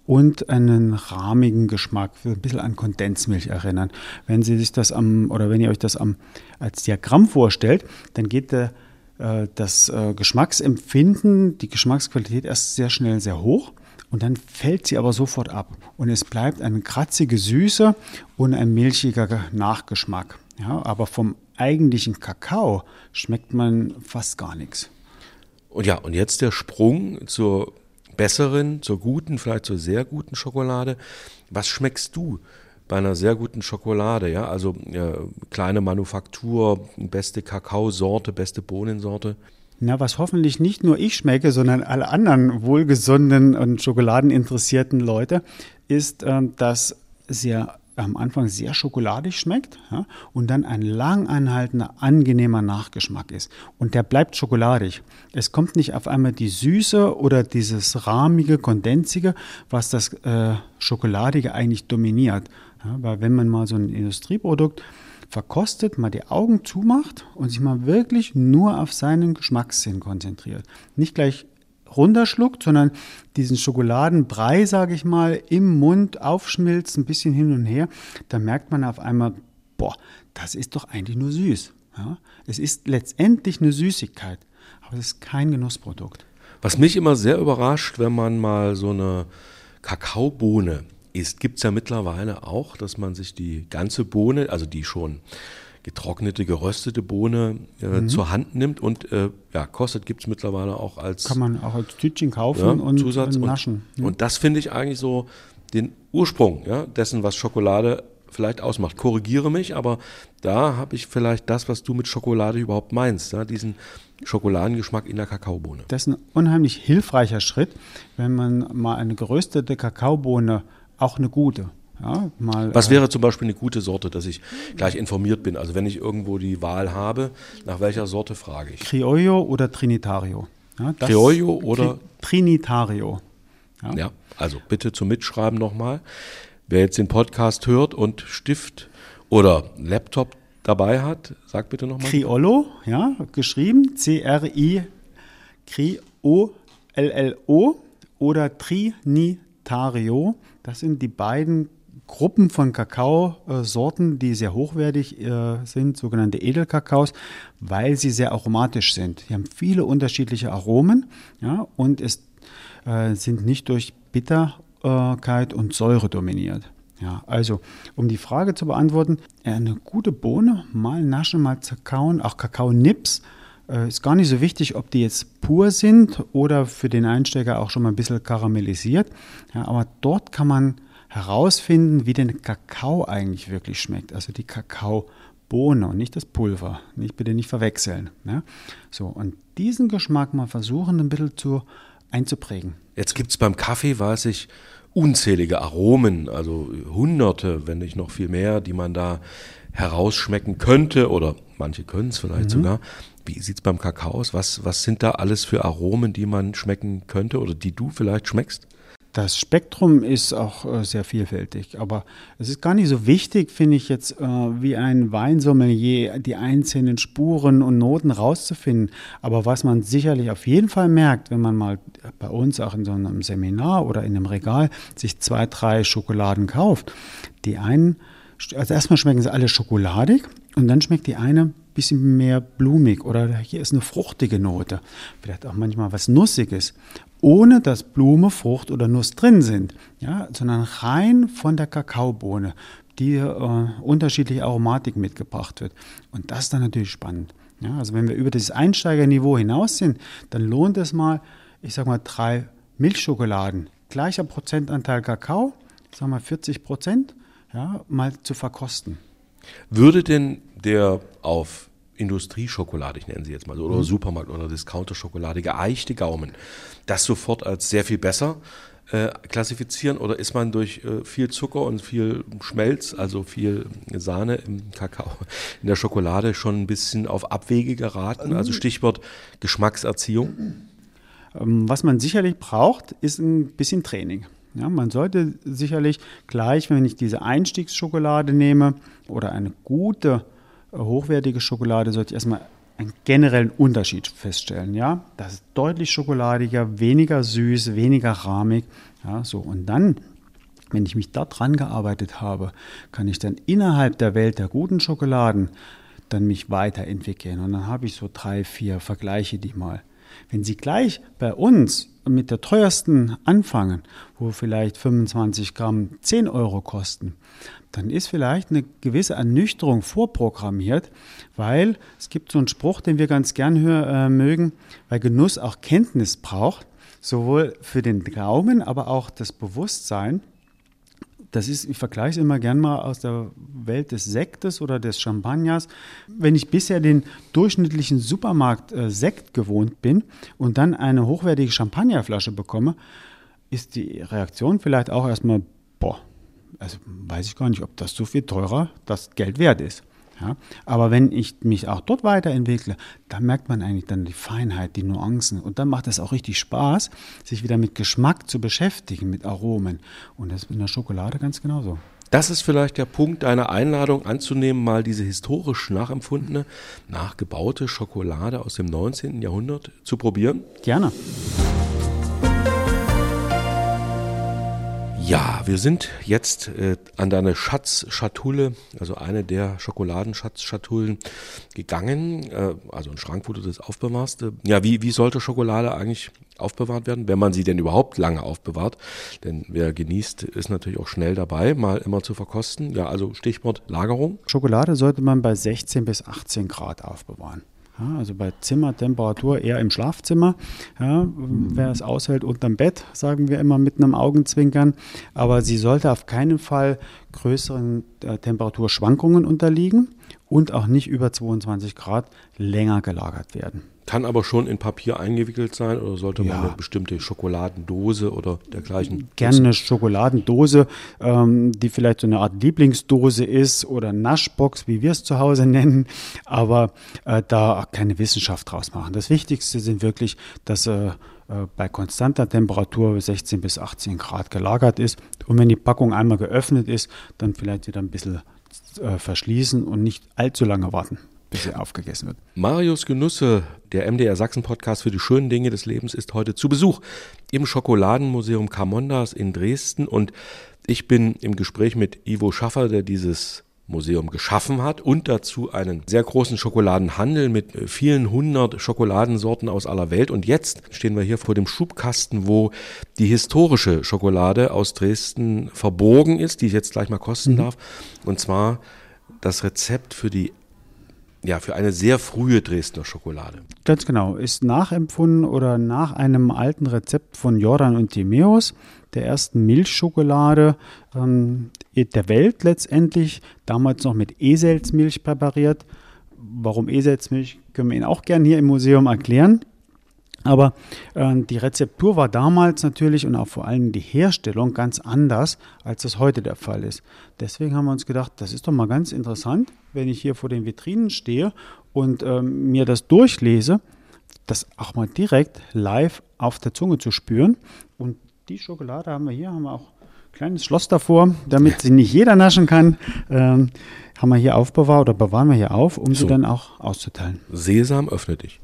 und einen rahmigen Geschmack, ein bisschen an Kondensmilch erinnern. Wenn Sie sich das am, oder wenn ihr euch das am, als Diagramm vorstellt, dann geht der, äh, das äh, Geschmacksempfinden, die Geschmacksqualität erst sehr schnell sehr hoch und dann fällt sie aber sofort ab und es bleibt eine kratzige Süße und ein milchiger Nachgeschmack. Ja, aber vom eigentlichen Kakao schmeckt man fast gar nichts. Und ja, und jetzt der Sprung zur besseren, zur guten, vielleicht zur sehr guten Schokolade. Was schmeckst du bei einer sehr guten Schokolade? Ja, also ja, kleine Manufaktur, beste Kakaosorte, beste Bohnensorte. Na, was hoffentlich nicht nur ich schmecke, sondern alle anderen wohlgesonnenen und schokoladeninteressierten Leute, ist, äh, dass sehr am Anfang sehr schokoladig schmeckt ja, und dann ein lang anhaltender, angenehmer Nachgeschmack ist. Und der bleibt schokoladig. Es kommt nicht auf einmal die Süße oder dieses rahmige, kondensige, was das äh, Schokoladige eigentlich dominiert. Ja, weil wenn man mal so ein Industrieprodukt verkostet, mal die Augen zumacht und sich mal wirklich nur auf seinen Geschmackssinn konzentriert. Nicht gleich runterschluckt, sondern diesen Schokoladenbrei, sage ich mal, im Mund aufschmilzt, ein bisschen hin und her, da merkt man auf einmal, boah, das ist doch eigentlich nur süß. Ja? Es ist letztendlich eine Süßigkeit, aber es ist kein Genussprodukt. Was mich immer sehr überrascht, wenn man mal so eine Kakaobohne isst, gibt es ja mittlerweile auch, dass man sich die ganze Bohne, also die schon getrocknete, geröstete Bohne äh, mhm. zur Hand nimmt und äh, ja, kostet gibt es mittlerweile auch als kann man auch als Tütchen kaufen ja, und Zusatz naschen. Und, ja. und das finde ich eigentlich so den Ursprung ja, dessen, was Schokolade vielleicht ausmacht. Korrigiere mich, aber da habe ich vielleicht das, was du mit Schokolade überhaupt meinst, ja, diesen Schokoladengeschmack in der Kakaobohne. Das ist ein unheimlich hilfreicher Schritt, wenn man mal eine geröstete Kakaobohne, auch eine gute, ja, mal, Was äh, wäre zum Beispiel eine gute Sorte, dass ich gleich informiert bin? Also wenn ich irgendwo die Wahl habe, nach welcher Sorte frage ich? Criollo oder Trinitario? Ja, Criollo oder? Trinitario. Ja. ja, also bitte zum Mitschreiben nochmal. Wer jetzt den Podcast hört und Stift oder Laptop dabei hat, sag bitte nochmal. Criollo, ja, geschrieben, C-R-I, C-O-L-L-O oder Trinitario. Das sind die beiden Gruppen von Kakaosorten, die sehr hochwertig äh, sind, sogenannte Edelkakaos, weil sie sehr aromatisch sind. Sie haben viele unterschiedliche Aromen ja, und es äh, sind nicht durch Bitterkeit und Säure dominiert. Ja, also, um die Frage zu beantworten, eine gute Bohne, mal naschen, mal zerkauen, auch Kakaonips, äh, ist gar nicht so wichtig, ob die jetzt pur sind oder für den Einsteiger auch schon mal ein bisschen karamellisiert. Ja, aber dort kann man herausfinden, wie denn Kakao eigentlich wirklich schmeckt. Also die Kakaobohne und nicht das Pulver. Nicht, bitte nicht verwechseln. Ne? So, und diesen Geschmack mal versuchen, ein bisschen zu, einzuprägen. Jetzt gibt es beim Kaffee, weiß ich, unzählige Aromen, also hunderte, wenn nicht noch viel mehr, die man da herausschmecken könnte oder manche können es vielleicht mhm. sogar. Wie sieht es beim Kakao aus? Was, was sind da alles für Aromen, die man schmecken könnte oder die du vielleicht schmeckst? Das Spektrum ist auch äh, sehr vielfältig, aber es ist gar nicht so wichtig, finde ich jetzt, äh, wie ein Weinsommelier die einzelnen Spuren und Noten rauszufinden. Aber was man sicherlich auf jeden Fall merkt, wenn man mal bei uns auch in so einem Seminar oder in einem Regal sich zwei, drei Schokoladen kauft, die einen, also erstmal schmecken sie alle schokoladig und dann schmeckt die eine ein bisschen mehr blumig oder hier ist eine fruchtige Note, vielleicht auch manchmal was Nussiges ohne dass Blume, Frucht oder Nuss drin sind, ja, sondern rein von der Kakaobohne, die äh, unterschiedliche Aromatik mitgebracht wird. Und das ist dann natürlich spannend. Ja, also wenn wir über dieses Einsteigerniveau hinaus sind, dann lohnt es mal, ich sage mal, drei Milchschokoladen, gleicher Prozentanteil Kakao, sagen wir 40 Prozent, ja, mal zu verkosten. Würde denn der auf Industrieschokolade, ich nenne sie jetzt mal so, oder mhm. Supermarkt- oder Discounter-Schokolade, geeichte Gaumen, das sofort als sehr viel besser äh, klassifizieren oder ist man durch äh, viel Zucker und viel Schmelz, also viel Sahne im Kakao, in der Schokolade schon ein bisschen auf Abwege geraten? Also Stichwort Geschmackserziehung. Ähm, was man sicherlich braucht, ist ein bisschen Training. Ja, man sollte sicherlich gleich, wenn ich diese Einstiegsschokolade nehme oder eine gute hochwertige Schokolade sollte ich erstmal einen generellen Unterschied feststellen. Ja, das ist deutlich schokoladiger, weniger süß, weniger rahmig. Ja, so und dann, wenn ich mich da dran gearbeitet habe, kann ich dann innerhalb der Welt der guten Schokoladen dann mich weiterentwickeln. Und dann habe ich so drei, vier Vergleiche die mal. Wenn Sie gleich bei uns mit der teuersten anfangen, wo vielleicht 25 Gramm 10 Euro kosten, dann ist vielleicht eine gewisse Ernüchterung vorprogrammiert, weil es gibt so einen Spruch, den wir ganz gern hör, äh, mögen, weil Genuss auch Kenntnis braucht, sowohl für den Gaumen, aber auch das Bewusstsein. Das ist, ich vergleiche es immer gern mal aus der Welt des Sektes oder des Champagners. Wenn ich bisher den durchschnittlichen Supermarkt äh, Sekt gewohnt bin und dann eine hochwertige Champagnerflasche bekomme, ist die Reaktion vielleicht auch erstmal, boah, also weiß ich gar nicht, ob das so viel teurer das Geld wert ist. Ja, aber wenn ich mich auch dort weiterentwickle, dann merkt man eigentlich dann die Feinheit, die Nuancen. Und dann macht es auch richtig Spaß, sich wieder mit Geschmack zu beschäftigen, mit Aromen. Und das ist in der Schokolade ganz genauso. Das ist vielleicht der Punkt deiner Einladung anzunehmen, mal diese historisch nachempfundene, nachgebaute Schokolade aus dem 19. Jahrhundert zu probieren? Gerne. Ja, wir sind jetzt äh, an deine Schatzschatulle, also eine der Schokoladenschatzschatullen gegangen, äh, also ein Schrank, wo du das aufbewahrst. Äh, ja, wie, wie sollte Schokolade eigentlich aufbewahrt werden, wenn man sie denn überhaupt lange aufbewahrt? Denn wer genießt, ist natürlich auch schnell dabei, mal immer zu verkosten. Ja, also Stichwort Lagerung. Schokolade sollte man bei 16 bis 18 Grad aufbewahren. Ja, also bei Zimmertemperatur eher im Schlafzimmer. Ja, wer es aushält unterm Bett, sagen wir immer mit einem Augenzwinkern. Aber sie sollte auf keinen Fall größeren äh, Temperaturschwankungen unterliegen und auch nicht über 22 Grad länger gelagert werden. Kann aber schon in Papier eingewickelt sein oder sollte man eine bestimmte Schokoladendose oder dergleichen? Gerne eine Schokoladendose, ähm, die vielleicht so eine Art Lieblingsdose ist oder Naschbox, wie wir es zu Hause nennen, aber äh, da keine Wissenschaft draus machen. Das Wichtigste sind wirklich, dass äh, äh bei konstanter Temperatur 16 bis 18 Grad gelagert ist. Und wenn die Packung einmal geöffnet ist, dann vielleicht wieder ein bisschen äh, verschließen und nicht allzu lange warten bis sie aufgegessen wird. Marius Genusse, der MDR Sachsen Podcast für die schönen Dinge des Lebens, ist heute zu Besuch im Schokoladenmuseum Carmondas in Dresden und ich bin im Gespräch mit Ivo Schaffer, der dieses Museum geschaffen hat und dazu einen sehr großen Schokoladenhandel mit vielen hundert Schokoladensorten aus aller Welt. Und jetzt stehen wir hier vor dem Schubkasten, wo die historische Schokolade aus Dresden verborgen ist, die ich jetzt gleich mal kosten mhm. darf. Und zwar das Rezept für die ja, für eine sehr frühe Dresdner Schokolade. Ganz genau. Ist nachempfunden oder nach einem alten Rezept von Jordan und Timeus, der ersten Milchschokolade ähm, der Welt letztendlich, damals noch mit Eselsmilch präpariert. Warum Eselsmilch, können wir Ihnen auch gerne hier im Museum erklären. Aber äh, die Rezeptur war damals natürlich und auch vor allem die Herstellung ganz anders, als das heute der Fall ist. Deswegen haben wir uns gedacht, das ist doch mal ganz interessant, wenn ich hier vor den Vitrinen stehe und äh, mir das durchlese, das auch mal direkt live auf der Zunge zu spüren. Und die Schokolade haben wir hier, haben wir auch ein kleines Schloss davor, damit sie nicht jeder naschen kann. Ähm, haben wir hier aufbewahrt oder bewahren wir hier auf, um So. sie dann auch auszuteilen. Sesam, öffne dich.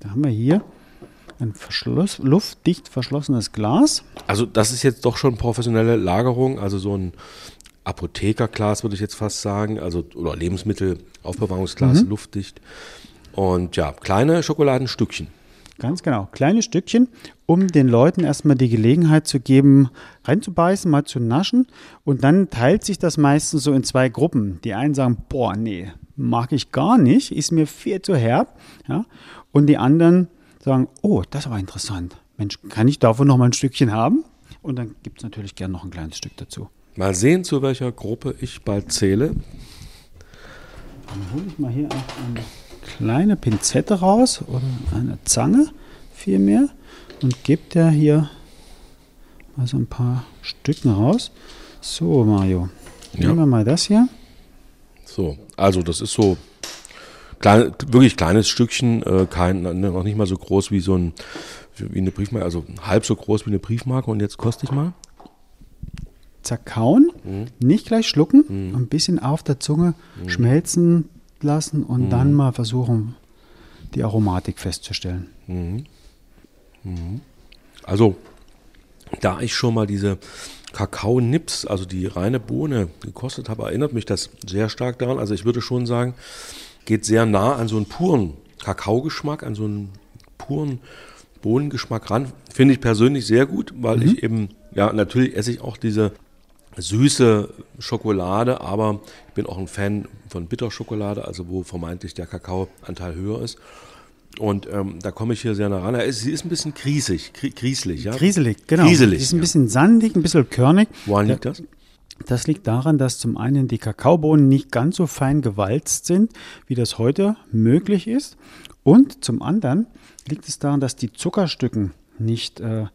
Da haben wir hier ein Verschluss, luftdicht verschlossenes Glas. Also das ist jetzt doch schon professionelle Lagerung, also so ein Apothekerglas würde ich jetzt fast sagen, also oder Lebensmittelaufbewahrungsglas, luftdicht. Und ja, kleine Schokoladenstückchen. Ganz genau, kleine Stückchen, um den Leuten erstmal die Gelegenheit zu geben, reinzubeißen, mal zu naschen. Und dann teilt sich das meistens so in zwei Gruppen. Die einen sagen, boah, nee, mag ich gar nicht, ist mir viel zu herb. Ja? Und die anderen sagen, oh, das war interessant. Mensch, kann ich davon noch mal ein Stückchen haben? Und dann gibt es natürlich gern noch ein kleines Stück dazu. Mal sehen, zu welcher Gruppe ich bald zähle. Dann hole ich mal hier auch eine kleine Pinzette raus oder eine Zange vielmehr und gebe der hier mal so ein paar Stücken raus. So, Mario, Ja. nehmen wir mal das hier. So, also das ist so klein, wirklich kleines Stückchen, äh, kein, noch nicht mal so groß wie so ein wie eine Briefmarke, also halb so groß wie eine Briefmarke. Und jetzt koste ich mal. Zerkauen, Mhm. nicht gleich schlucken, ein bisschen auf der Zunge schmelzen lassen und Mhm. dann mal versuchen, die Aromatik festzustellen. Also, da ich schon mal diese Kakao-Nips, also die reine Bohne, gekostet habe, erinnert mich das sehr stark daran. Also ich würde schon sagen, geht sehr nah an so einen puren Kakaogeschmack, an so einen puren Bohnengeschmack ran. Finde ich persönlich sehr gut, weil ich eben, ja, natürlich esse ich auch diese süße Schokolade, aber ich bin auch ein Fan von Bitterschokolade, also wo vermeintlich der Kakaoanteil höher ist. Und ähm, da komme ich hier sehr nah ran. Ist- Sie ist ein bisschen griesig, kri grieselig, ja? Grieselig, genau. Grieselig, Die ist ein bisschen sandig, ein bisschen körnig. Woran liegt das? Das liegt daran, dass zum einen die Kakaobohnen nicht ganz so fein gewalzt sind, wie das heute möglich ist. Und zum anderen liegt es daran, dass die Zuckerstücken nicht äh,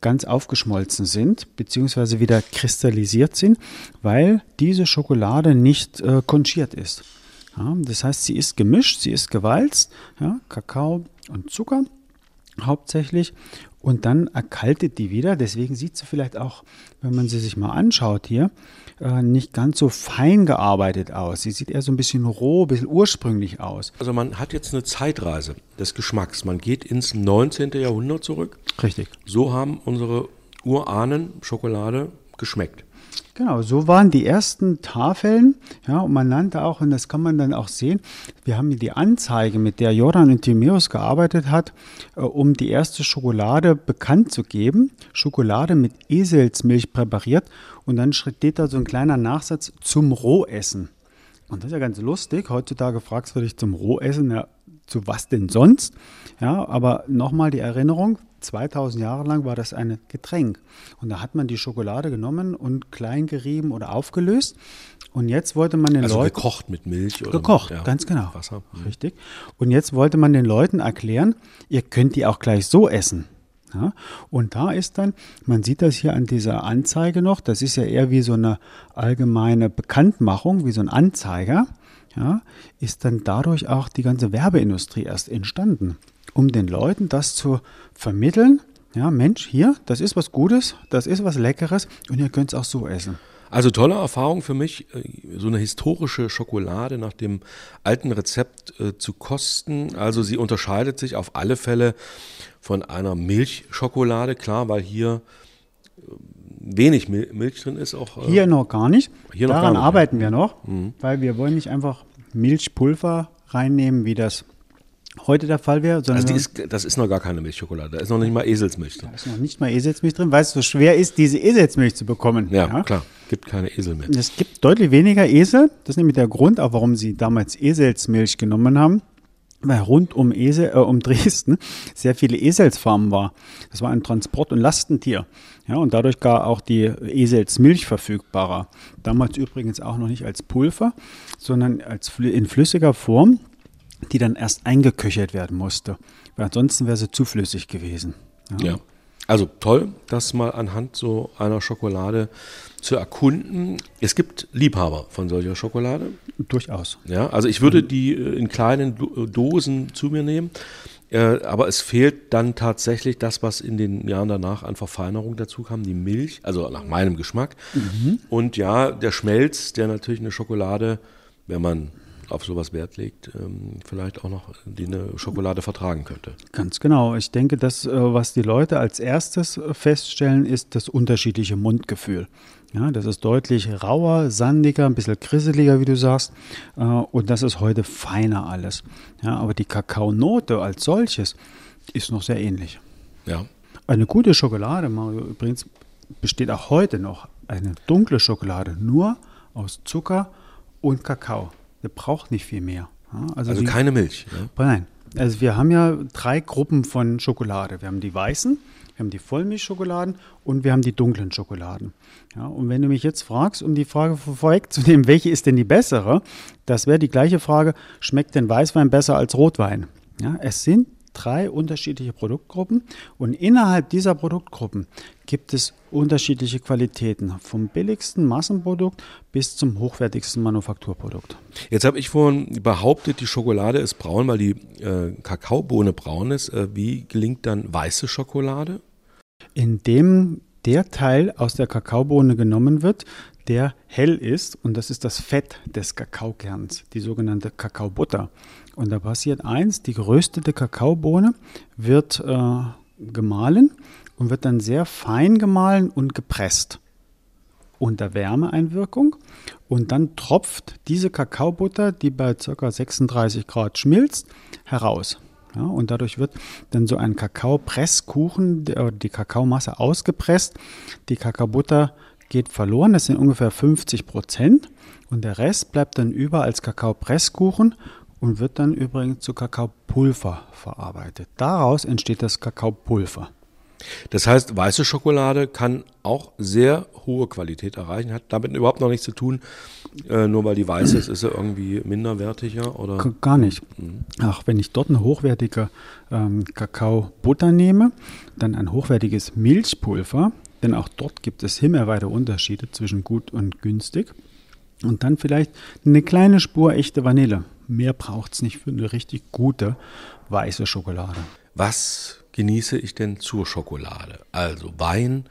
ganz aufgeschmolzen sind, beziehungsweise wieder kristallisiert sind, weil diese Schokolade nicht äh, konchiert ist. Ja, das heißt, sie ist gemischt, sie ist gewalzt, ja, Kakao und Zucker hauptsächlich. Und dann erkaltet die wieder. Deswegen sieht sie vielleicht auch, wenn man sie sich mal anschaut hier, äh, nicht ganz so fein gearbeitet aus. Sie sieht eher so ein bisschen roh, ein bisschen ursprünglich aus. Also man hat jetzt eine Zeitreise des Geschmacks. Man geht ins 19. Jahrhundert zurück. Richtig. So haben unsere Urahnen Schokolade geschmeckt. Genau, so waren die ersten Tafeln. Ja, und man nannte auch, und das kann man dann auch sehen, wir haben hier die Anzeige, mit der Jordan und Timäus gearbeitet hat, äh, um die erste Schokolade bekannt zu geben. Schokolade mit Eselsmilch präpariert. Und dann steht da so ein kleiner Nachsatz zum Rohessen. Und das ist ja ganz lustig. Heutzutage fragst du dich zum Rohessen, ja, zu was denn sonst? Ja, aber nochmal die Erinnerung, 2000 Jahre lang war das ein Getränk. Und da hat man die Schokolade genommen und klein gerieben oder aufgelöst. Und jetzt wollte man den Also Leuten. gekocht mit Milch oder Gekocht, mit, ja, ganz genau. Wasser. Mhm. Richtig. Und jetzt wollte man den Leuten erklären, ihr könnt die auch gleich so essen. Ja, und da ist dann, man sieht das hier an dieser Anzeige noch, das ist ja eher wie so eine allgemeine Bekanntmachung, wie so ein Anzeiger, ja, ist dann dadurch auch die ganze Werbeindustrie erst entstanden, um den Leuten das zu vermitteln. Ja, Mensch, hier, das ist was Gutes, das ist was Leckeres und ihr könnt es auch so essen. Also tolle Erfahrung für mich, äh, so eine historische Schokolade nach dem alten Rezept äh, zu kosten. Also sie unterscheidet sich auf alle Fälle von einer Milchschokolade, klar, weil hier äh, wenig Mil Milch drin ist. Auch, äh, Hier noch gar nicht. Hier noch Daran gar nicht, arbeiten wir noch, weil wir wollen nicht einfach Milchpulver reinnehmen, wie das heute der Fall wäre, sondern also ist, das ist noch gar keine Milchschokolade, da ist noch nicht mal Eselsmilch drin. da ist noch nicht mal Eselsmilch drin, weil es so schwer ist, diese Eselsmilch zu bekommen. Ja, klar, gibt keine Eselmilch. Es gibt deutlich weniger Esel. Das ist nämlich der Grund, auch warum sie damals Eselsmilch genommen haben. Weil rund um, Esel, äh, um Dresden sehr viele Eselsfarmen war. Das war ein Transport- und Lastentier. Ja, und dadurch gar auch die Eselsmilch verfügbarer. Damals übrigens auch noch nicht als Pulver, sondern als in flüssiger Form, die dann erst eingeköchert werden musste. Weil ansonsten wäre sie zu flüssig gewesen. Ja. Also toll, das mal anhand so einer Schokolade zu erkunden. Es gibt Liebhaber von solcher Schokolade. Durchaus. Ja, also ich würde die äh, in kleinen Do- Dosen zu mir nehmen. Äh, aber es fehlt dann tatsächlich das, was in den Jahren danach an Verfeinerung dazu kam, die Milch, also nach meinem Geschmack. Mhm. Und ja, der Schmelz, der natürlich eine Schokolade, wenn man auf sowas Wert legt, ähm, vielleicht auch noch die eine Schokolade vertragen könnte. Ganz genau. Ich denke, das, äh, was die Leute als erstes äh, feststellen, ist das unterschiedliche Mundgefühl. Ja, das ist deutlich rauer, sandiger, ein bisschen grisseliger, wie du sagst. Äh, und das ist heute feiner alles. Ja, aber die Kakaonote als solches ist noch sehr ähnlich. Ja. Eine gute Schokolade, Mario, übrigens, besteht auch heute noch eine dunkle Schokolade nur aus Zucker und Kakao. Der braucht nicht viel mehr. Also, also die, keine Milch. Ja? Nein. Also wir haben ja drei Gruppen von Schokolade. Wir haben die weißen, wir haben die Vollmilchschokoladen und wir haben die dunklen Schokoladen. Ja, und wenn du mich jetzt fragst, um die Frage vorwegzunehmen, welche ist denn die bessere, das wäre die gleiche Frage, schmeckt denn Weißwein besser als Rotwein? Ja, es sind drei unterschiedliche Produktgruppen und innerhalb dieser Produktgruppen gibt es unterschiedliche Qualitäten, vom billigsten Massenprodukt bis zum hochwertigsten Manufakturprodukt. Jetzt habe ich vorhin behauptet, die Schokolade ist braun, weil die äh, Kakaobohne braun ist. Äh, wie gelingt dann weiße Schokolade? Indem der Teil aus der Kakaobohne genommen wird, der hell ist und das ist das Fett des Kakaokerns, die sogenannte Kakaobutter. Und da passiert eins, die geröstete Kakaobohne wird äh, gemahlen und wird dann sehr fein gemahlen und gepresst unter Wärmeeinwirkung und dann tropft diese Kakaobutter, die bei ca. 36 Grad schmilzt, heraus. Ja, und dadurch wird dann so ein Kakaopresskuchen, die Kakaomasse ausgepresst, die Kakaobutter geht verloren, das sind ungefähr 50 Prozent und der Rest bleibt dann über als Kakaopresskuchen und wird dann übrigens zu Kakaopulver verarbeitet. Daraus entsteht das Kakaopulver. Das heißt, weiße Schokolade kann auch sehr hohe Qualität erreichen, hat damit überhaupt noch nichts zu tun, äh, nur weil die weiß ist, ist sie irgendwie minderwertiger oder? Gar nicht. Mhm. Ach, wenn ich dort eine hochwertige ähm, Kakaobutter nehme, dann ein hochwertiges Milchpulver, denn auch dort gibt es himmelweite Unterschiede zwischen gut und günstig. Und dann vielleicht eine kleine Spur echte Vanille. Mehr braucht es nicht für eine richtig gute weiße Schokolade. Was genieße ich denn zur Schokolade? Also Wein,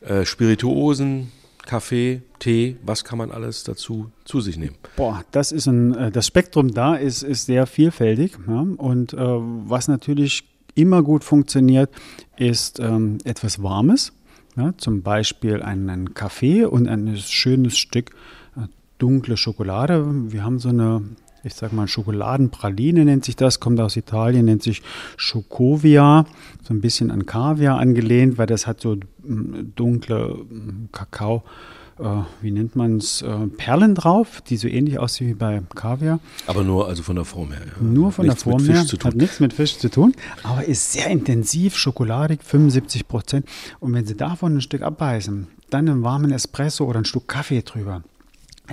äh, Spirituosen, Kaffee, Tee, was kann man alles dazu zu sich nehmen? Boah, das ist ein, äh, das Spektrum da ist, ist sehr vielfältig. Ja? Und äh, was natürlich immer gut funktioniert, ist ähm, etwas Warmes. Ja? Zum Beispiel einen Kaffee und ein schönes Stück äh, dunkle Schokolade. Wir haben so eine ich sag mal, Schokoladenpraline nennt sich das, kommt aus Italien, nennt sich Schokowia, so ein bisschen an Kaviar angelehnt, weil das hat so mm, dunkle mm, Kakao, äh, wie nennt man es, äh, Perlen drauf, die so ähnlich aussehen wie bei Kaviar. Aber nur also von der Form her. Ja. Nur von nichts der Form her, hat nichts mit Fisch zu tun, aber ist sehr intensiv, schokoladig, 75 Prozent. Und wenn Sie davon ein Stück abbeißen, dann einen warmen Espresso oder ein Stück Kaffee drüber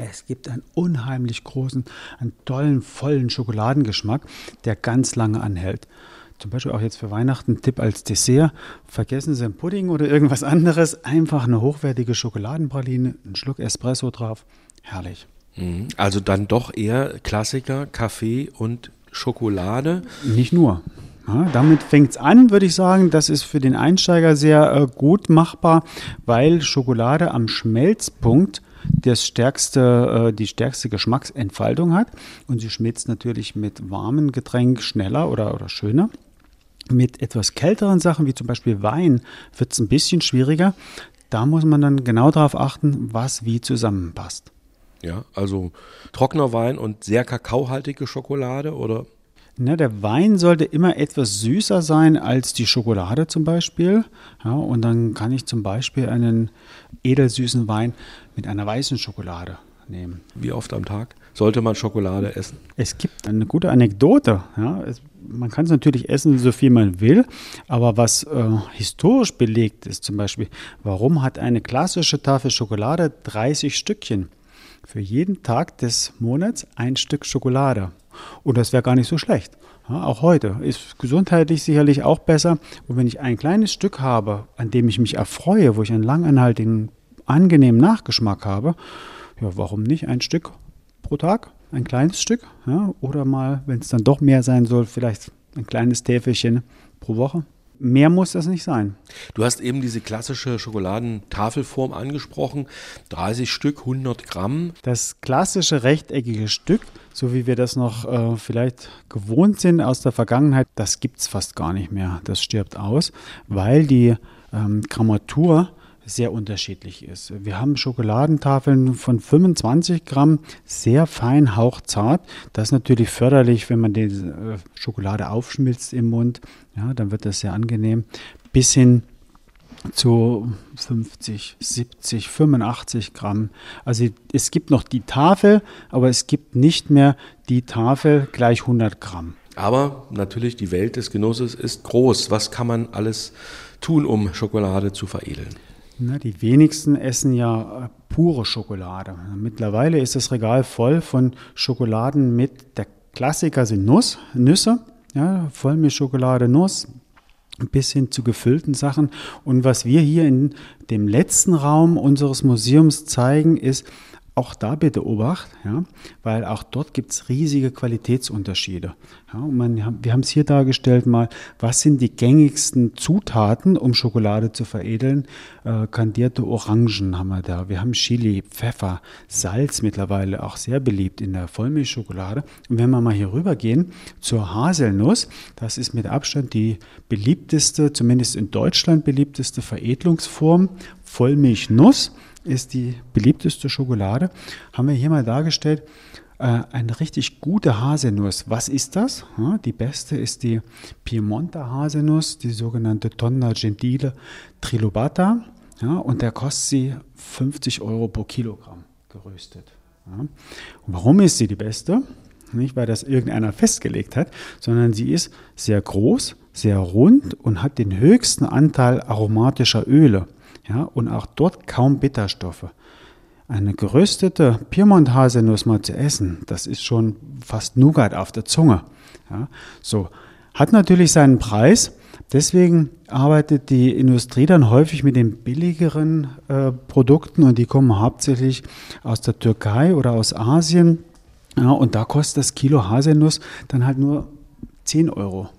es gibt einen unheimlich großen, einen tollen, vollen Schokoladengeschmack, der ganz lange anhält. Zum Beispiel auch jetzt für Weihnachten Tipp als Dessert. Vergessen Sie einen Pudding oder irgendwas anderes. Einfach eine hochwertige Schokoladenpraline, einen Schluck Espresso drauf. Herrlich. Mhm. Also dann doch eher Klassiker, Kaffee und Schokolade. Nicht nur. Ja, damit fängt es an, würde ich sagen. Das ist für den Einsteiger sehr äh, gut machbar, weil Schokolade am Schmelzpunkt das stärkste, äh, die stärkste Geschmacksentfaltung hat. Und sie schmilzt natürlich mit warmen Getränk schneller oder, oder schöner. Mit etwas kälteren Sachen, wie zum Beispiel Wein, wird es ein bisschen schwieriger. Da muss man dann genau darauf achten, was wie zusammenpasst. Ja, also trockener Wein und sehr kakaohaltige Schokolade oder Ne, der Wein sollte immer etwas süßer sein als die Schokolade zum Beispiel. Ja, und dann kann ich zum Beispiel einen edelsüßen Wein mit einer weißen Schokolade nehmen. Wie oft am Tag sollte man Schokolade essen? Es gibt eine gute Anekdote. Ja, es, man kann es natürlich essen, so viel man will, aber was äh, historisch belegt ist, zum Beispiel, warum hat eine klassische Tafel Schokolade 30 Stückchen? Für jeden Tag des Monats ein Stück Schokolade. Und das wäre gar nicht so schlecht. Ja, auch heute ist gesundheitlich sicherlich auch besser. Und wenn ich ein kleines Stück habe, an dem ich mich erfreue, wo ich einen langanhaltigen, angenehmen Nachgeschmack habe, ja, warum nicht ein Stück pro Tag? Ein kleines Stück? Ja, oder mal, wenn es dann doch mehr sein soll, vielleicht ein kleines Täfelchen pro Woche. Mehr muss das nicht sein. Du hast eben diese klassische Schokoladentafelform angesprochen. 30 Stück, 100 Gramm. Das klassische rechteckige Stück, so wie wir das noch äh, vielleicht gewohnt sind aus der Vergangenheit, das gibt es fast gar nicht mehr. Das stirbt aus, weil die ähm, Grammatur sehr unterschiedlich ist. Wir haben Schokoladentafeln von 25 Gramm, sehr fein, hauchzart. Das ist natürlich förderlich, wenn man die äh, Schokolade aufschmilzt im Mund. Ja, dann wird das sehr angenehm. Bis hin zu 50, 70, 85 Gramm. Also es gibt noch die Tafel, aber es gibt nicht mehr die Tafel gleich 100 Gramm. Aber natürlich, die Welt des Genusses ist groß. Was kann man alles tun, um Schokolade zu veredeln? Na, die wenigsten essen ja äh, pure Schokolade. Mittlerweile ist das Regal voll von Schokoladen mit, der Klassiker sind Nuss, Nüsse, ja, Vollmilchschokolade, Nuss, bis hin zu gefüllten Sachen. Und was wir hier in dem letzten Raum unseres Museums zeigen, ist auch da bitte Obacht, ja, weil auch dort gibt es riesige Qualitätsunterschiede. Ja, man, wir haben es hier dargestellt mal, was sind die gängigsten Zutaten, um Schokolade zu veredeln? Äh, kandierte Orangen haben wir da, wir haben Chili, Pfeffer, Salz mittlerweile auch sehr beliebt in der Vollmilchschokolade. Und wenn wir mal hier rübergehen zur Haselnuss, das ist mit Abstand die beliebteste, zumindest in Deutschland beliebteste Veredelungsform, Vollmilchnuss ist die beliebteste Schokolade. Haben wir hier mal dargestellt. Äh, eine richtig gute Haselnuss. Was ist das? Die beste ist die Piemonter Haselnuss, die sogenannte Tonna Gentile Trilobata. Und der kostet sie 50 Euro pro Kilogramm geröstet. Und warum ist sie die beste? Nicht, weil das irgendeiner festgelegt hat, sondern sie ist sehr groß, sehr rund und hat den höchsten Anteil aromatischer Öle ja, und auch dort kaum Bitterstoffe. Eine geröstete Piemont-Haselnuss mal zu essen, das ist schon fast Nougat auf der Zunge. Ja, so hat natürlich seinen Preis. Deswegen arbeitet die Industrie dann häufig mit den billigeren äh, Produkten und die kommen hauptsächlich aus der Türkei oder aus Asien. Ja, und da kostet das Kilo Haselnuss dann halt nur 10 Euro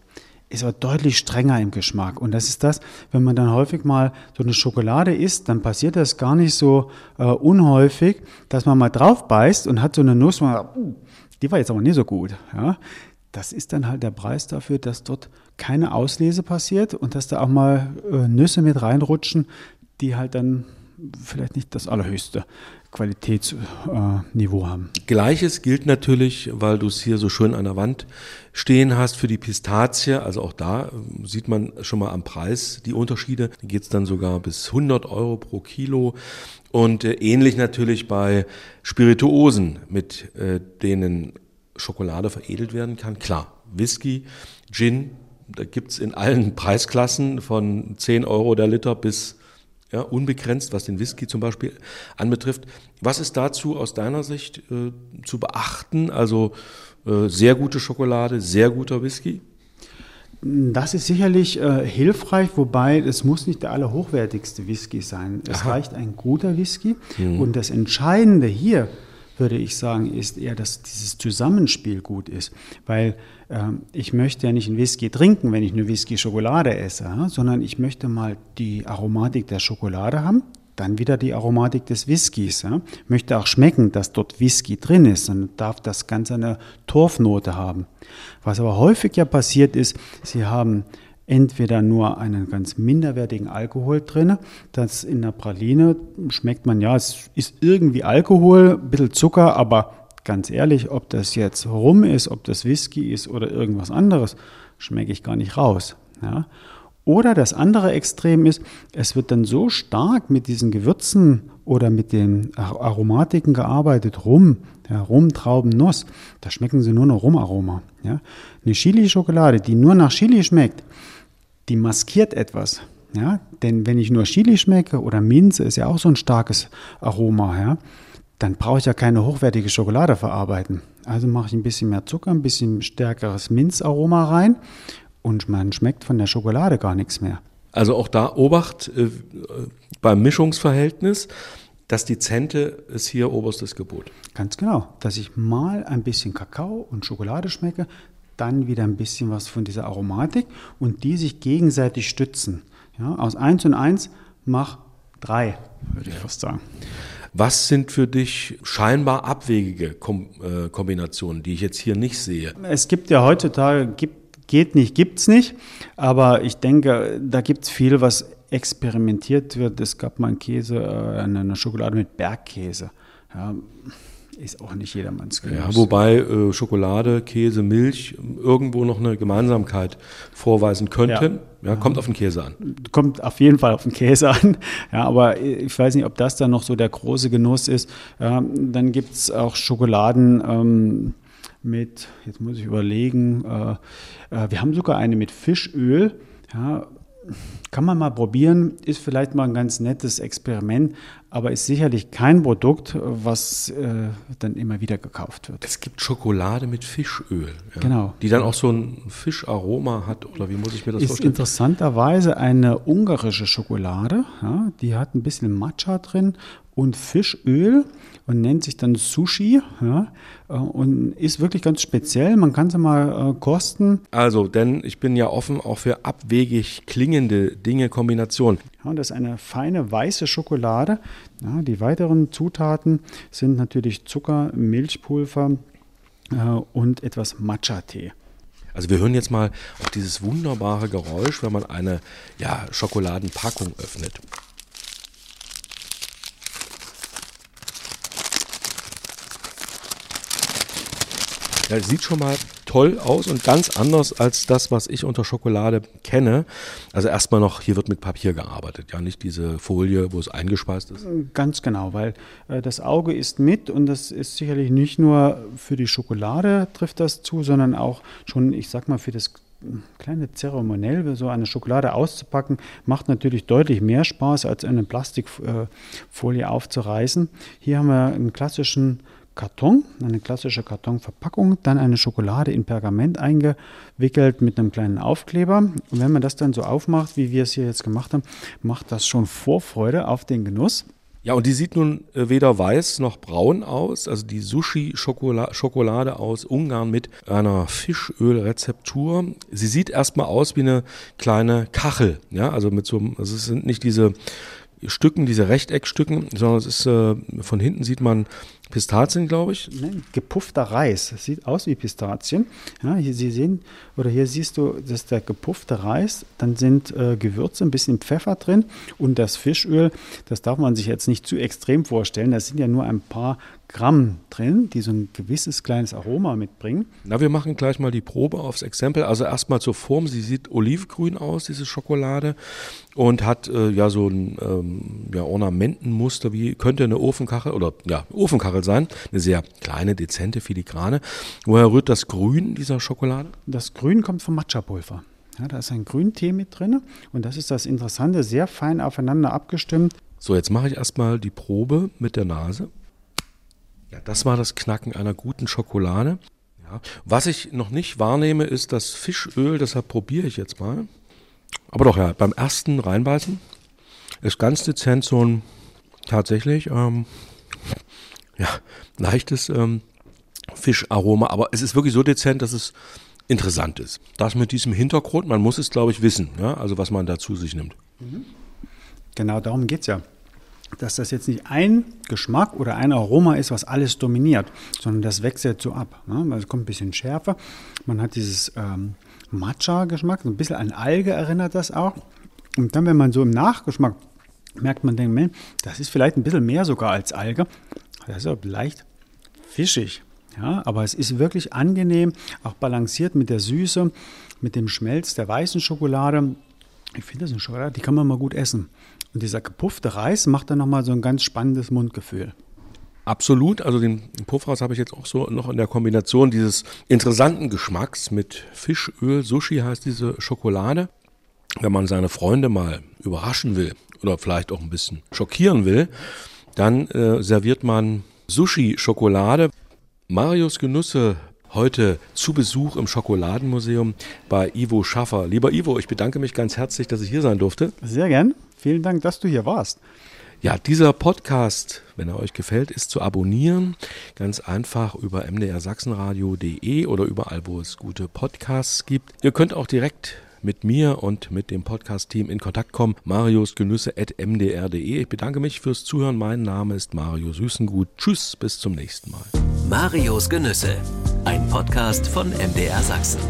ist aber deutlich strenger im Geschmack. Und das ist das, wenn man dann häufig mal so eine Schokolade isst, dann passiert das gar nicht so äh, unhäufig, dass man mal drauf beißt und hat so eine Nuss, man sagt, uh, die war jetzt aber nicht so gut. Ja? Das ist dann halt der Preis dafür, dass dort keine Auslese passiert und dass da auch mal äh, Nüsse mit reinrutschen, die halt dann vielleicht nicht das allerhöchste Qualitätsniveau haben. Gleiches gilt natürlich, weil du es hier so schön an der Wand stehen hast für die Pistazie. Also auch da äh, sieht man schon mal am Preis die Unterschiede. Da geht es dann sogar bis 100 Euro pro Kilo. Und äh, ähnlich natürlich bei Spirituosen, mit äh, denen Schokolade veredelt werden kann. Klar, Whisky, Gin, da gibt's in allen Preisklassen von 10 Euro der Liter bis ja, unbegrenzt, was den Whisky zum Beispiel anbetrifft. Was ist dazu aus deiner Sicht äh, zu beachten? Also äh, sehr gute Schokolade, sehr guter Whisky? Das ist sicherlich äh, hilfreich, wobei es muss nicht der allerhochwertigste Whisky sein. Es Aha. reicht ein guter Whisky. Mhm. Und das Entscheidende hier würde ich sagen, ist eher, dass dieses Zusammenspiel gut ist. Weil ich möchte ja nicht einen Whisky trinken, wenn ich eine Whisky-Schokolade esse, sondern ich möchte mal die Aromatik der Schokolade haben, dann wieder die Aromatik des Whiskys. Ja? Möchte auch schmecken, dass dort Whisky drin ist und darf das Ganze eine Torfnote haben. Was aber häufig ja passiert ist, Sie haben entweder nur einen ganz minderwertigen Alkohol drin. Das in der Praline schmeckt man ja, es ist irgendwie Alkohol, ein bisschen Zucker, aber ganz ehrlich, ob das jetzt Rum ist, ob das Whisky ist oder irgendwas anderes, schmecke ich gar nicht raus. Ja? Oder das andere Extrem ist, es wird dann so stark mit diesen Gewürzen oder mit den Aromatiken gearbeitet, Rum, ja, Rum, Trauben, Nuss, da schmecken sie nur noch Rumaroma. Ja? Eine Chili-Schokolade, die nur nach Chili schmeckt, die maskiert etwas. Ja? Denn wenn ich nur Chili schmecke oder Minze ist ja auch so ein starkes Aroma, ja? Dann brauche ich ja keine hochwertige Schokolade verarbeiten. Also mache ich ein bisschen mehr Zucker, ein bisschen stärkeres Minzaroma rein und man schmeckt von der Schokolade gar nichts mehr. Also auch da Obacht äh, beim Mischungsverhältnis. Das Dezente ist hier oberstes Gebot. Ganz genau. Dass ich mal ein bisschen Kakao und Schokolade schmecke, dann wieder ein bisschen was von dieser Aromatik und die sich gegenseitig stützen. Ja, aus 1 und 1 mach 3, würde ich fast sagen. Was sind für dich scheinbar abwegige Kom äh, Kombinationen, die ich jetzt hier nicht sehe? Es gibt ja heutzutage, gibt, geht nicht, gibt es nicht, aber ich denke, da gibt es viel, was experimentiert wird. Es gab mal einen Käse, äh, eine Schokolade mit Bergkäse. Ja, ist auch nicht jedermanns Genuss. Ja, wobei äh, Schokolade, Käse, Milch irgendwo noch eine Gemeinsamkeit vorweisen könnten. Ja. ja. kommt auf den Käse an. Kommt auf jeden Fall auf den Käse an. Ja, aber ich weiß nicht, ob das dann noch so der große Genuss ist. Ja, dann gibt es auch Schokoladen ähm, mit, jetzt muss ich überlegen, äh, äh, wir haben sogar eine mit Fischöl. Ja, kann man mal probieren, ist vielleicht mal ein ganz nettes Experiment, aber ist sicherlich kein Produkt, was äh, dann immer wieder gekauft wird. Es gibt Schokolade mit Fischöl, ja, genau. die dann auch so ein Fischaroma hat, oder wie muss ich mir das ist vorstellen? Ist interessanterweise eine ungarische Schokolade, ja, die hat ein bisschen Matcha drin und Fischöl und nennt sich dann Sushi ja, äh, und ist wirklich ganz speziell. Man kann es mal äh, kosten. Also, denn ich bin ja offen auch für abwegig klingende Dinge, Kombinationen. Ja, und das ist eine feine weiße Schokolade. Ja, die weiteren Zutaten sind natürlich Zucker, Milchpulver äh, und etwas Matcha-Tee. Also wir hören jetzt mal auf dieses wunderbare Geräusch, wenn man eine ja, Schokoladenpackung öffnet. Ja, sieht schon mal toll aus und ganz anders als das, was ich unter Schokolade kenne. Also erstmal noch, hier wird mit Papier gearbeitet, ja, nicht diese Folie, wo es eingespeist ist. Ganz genau, weil äh, das Auge ist mit und das ist sicherlich nicht nur für die Schokolade trifft das zu, sondern auch schon, ich sag mal, für das kleine Zeremoniell, so eine Schokolade auszupacken, macht natürlich deutlich mehr Spaß, als eine Plastikfolie aufzureißen. Hier haben wir einen klassischen Karton, eine klassische Kartonverpackung, dann eine Schokolade in Pergament eingewickelt mit einem kleinen Aufkleber. Und wenn man das dann so aufmacht, wie wir es hier jetzt gemacht haben, macht das schon Vorfreude auf den Genuss. Ja, und die sieht nun äh, weder weiß noch braun aus. Also die Sushi-Schokolade aus Ungarn mit einer Fischölrezeptur. Sie sieht erstmal aus wie eine kleine Kachel. Ja, also mit so, also es sind nicht diese Stücken, diese Rechteckstücken, sondern es ist, äh, von hinten sieht man Pistazien, glaube ich. Nein, gepuffter Reis. Das sieht aus wie Pistazien. Ja, hier Sie sehen, oder hier siehst du, das ist der gepuffte Reis. Dann sind äh, Gewürze, ein bisschen Pfeffer drin und das Fischöl. Das darf man sich jetzt nicht zu extrem vorstellen. Da sind ja nur ein paar Gramm drin, die so ein gewisses kleines Aroma mitbringen. Na, wir machen gleich mal die Probe aufs Exempel. Also erstmal zur Form. Sie sieht olivgrün aus, diese Schokolade, und hat äh, ja so ein ähm, ja, Ornamentenmuster, wie könnte eine Ofenkachel oder ja, Ofenkachel sein. Eine sehr kleine, dezente, filigrane. Woher rührt das Grün dieser Schokolade? Das Grün kommt vom Matcha-Pulver. Ja, da ist ein Grüntee mit drin und das ist das Interessante, sehr fein aufeinander abgestimmt. So, jetzt mache ich erstmal die Probe mit der Nase. Ja, das war das Knacken einer guten Schokolade. Ja. Was ich noch nicht wahrnehme, ist das Fischöl, deshalb probiere ich jetzt mal. Aber doch ja, beim ersten reinbeißen ist ganz dezent so ein tatsächlich ähm, ja, leichtes ähm, Fischaroma, aber es ist wirklich so dezent, dass es interessant ist. Das mit diesem Hintergrund, man muss es, glaube ich, wissen, ja, also was man da zu sich nimmt. Genau darum geht es ja dass das jetzt nicht ein Geschmack oder ein Aroma ist, was alles dominiert, sondern das wechselt so ab. Ne? Es kommt ein bisschen schärfer. Man hat dieses ähm, Matcha-Geschmack, so ein bisschen an Alge erinnert das auch. Und dann, wenn man so im Nachgeschmack merkt, man denkt, das ist vielleicht ein bisschen mehr sogar als Alge. Das ist auch leicht fischig. Ja, aber es ist wirklich angenehm, auch balanciert mit der Süße, mit dem Schmelz der weißen Schokolade. Ich finde das eine Schokolade, die kann man mal gut essen. Und dieser gepuffte Reis macht dann nochmal so ein ganz spannendes Mundgefühl. Absolut, also den Puffreis habe ich jetzt auch so noch in der Kombination dieses interessanten Geschmacks mit Fischöl. Sushi heißt diese Schokolade. Wenn man seine Freunde mal überraschen will oder vielleicht auch ein bisschen schockieren will, dann äh, serviert man Sushi-Schokolade. Marius Genusse heute zu Besuch im Schokoladenmuseum bei Ivo Schaffer. Lieber Ivo, ich bedanke mich ganz herzlich, dass ich hier sein durfte. Sehr gern. Vielen Dank, dass du hier warst. Ja, dieser Podcast, wenn er euch gefällt, ist zu abonnieren. Ganz einfach über mdrsachsenradio.de oder überall, wo es gute Podcasts gibt. Ihr könnt auch direkt mit mir und mit dem Podcast-Team in Kontakt kommen. mariusgenüsse.mdr.de. Ich bedanke mich fürs Zuhören. Mein Name ist Mario Süßengut. Tschüss, bis zum nächsten Mal. Marius Genüsse, ein Podcast von MDR Sachsen.